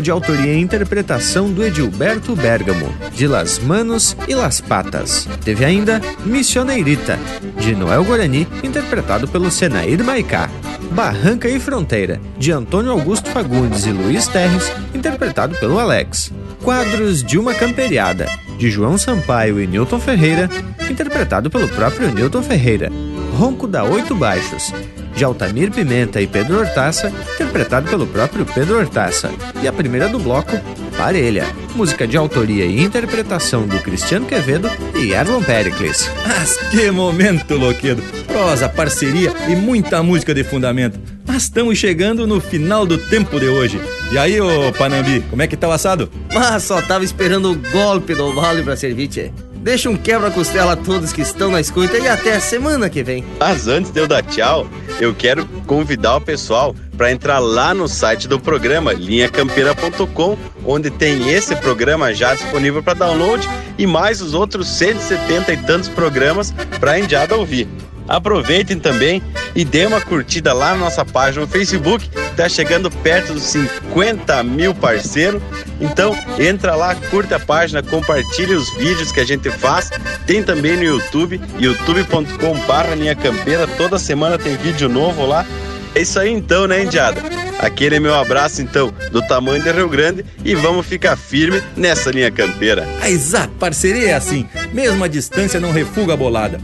De autoria e interpretação do Edilberto Bergamo, de Las Manos e Las Patas. Teve ainda Missioneirita, de Noel Guarani, interpretado pelo Senair Maicá. Barranca e Fronteira, de Antônio Augusto Fagundes e Luiz Terres, interpretado pelo Alex. Quadros de uma Camperiada, de João Sampaio e Newton Ferreira, interpretado pelo próprio Newton Ferreira. Ronco da Oito Baixos, de Altamir Pimenta e Pedro Hortaça, interpretado pelo próprio Pedro Hortaça. E a primeira do bloco, Parelha, música de autoria e interpretação do Cristiano Quevedo e Erlon Pericles. Mas que momento, Loquedo! Prosa, parceria e muita música de fundamento. Mas estamos chegando no final do tempo de hoje. E aí, ô Panambi, como é que tá o assado? Mas só tava esperando o golpe do vale pra servir, tchê. Deixa um quebra-costela a todos que estão na escuta e até a semana que vem. Mas antes de eu dar tchau, eu quero convidar o pessoal para entrar lá no site do programa, linhacampeira.com, onde tem esse programa já disponível para download e mais os outros 170 e tantos programas para a Indiada ouvir. Aproveitem também e dê uma curtida lá na nossa página no Facebook. Tá chegando perto dos 50 mil parceiros. Então entra lá, curta a página, compartilhe os vídeos que a gente faz. Tem também no YouTube, youtube.com/barra linha campeira. Toda semana tem vídeo novo lá. É isso aí então, né, Indiada? Aquele é meu abraço então, do tamanho de Rio Grande e vamos ficar firme nessa linha campeira. A exato, parceria é assim, mesmo a distância não refuga a bolada.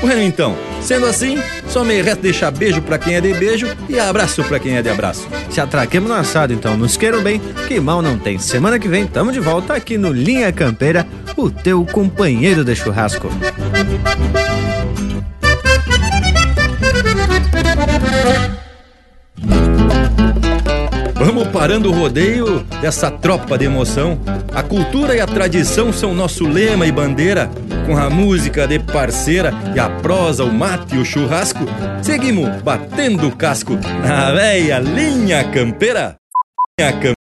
Bueno, então, sendo assim, só me resta deixar beijo pra quem é de beijo e abraço pra quem é de abraço. Se atraquemos no assado, então, nos queiram bem, que mal não tem. Semana que vem, tamo de volta aqui no Linha Campeira, o teu companheiro de churrasco. Vamos parando o rodeio dessa tropa de emoção. A cultura e a tradição são nosso lema e bandeira. Com a música de parceira e a prosa, o mate e o churrasco, seguimos batendo casco na velha linha campeira. Linha campeira.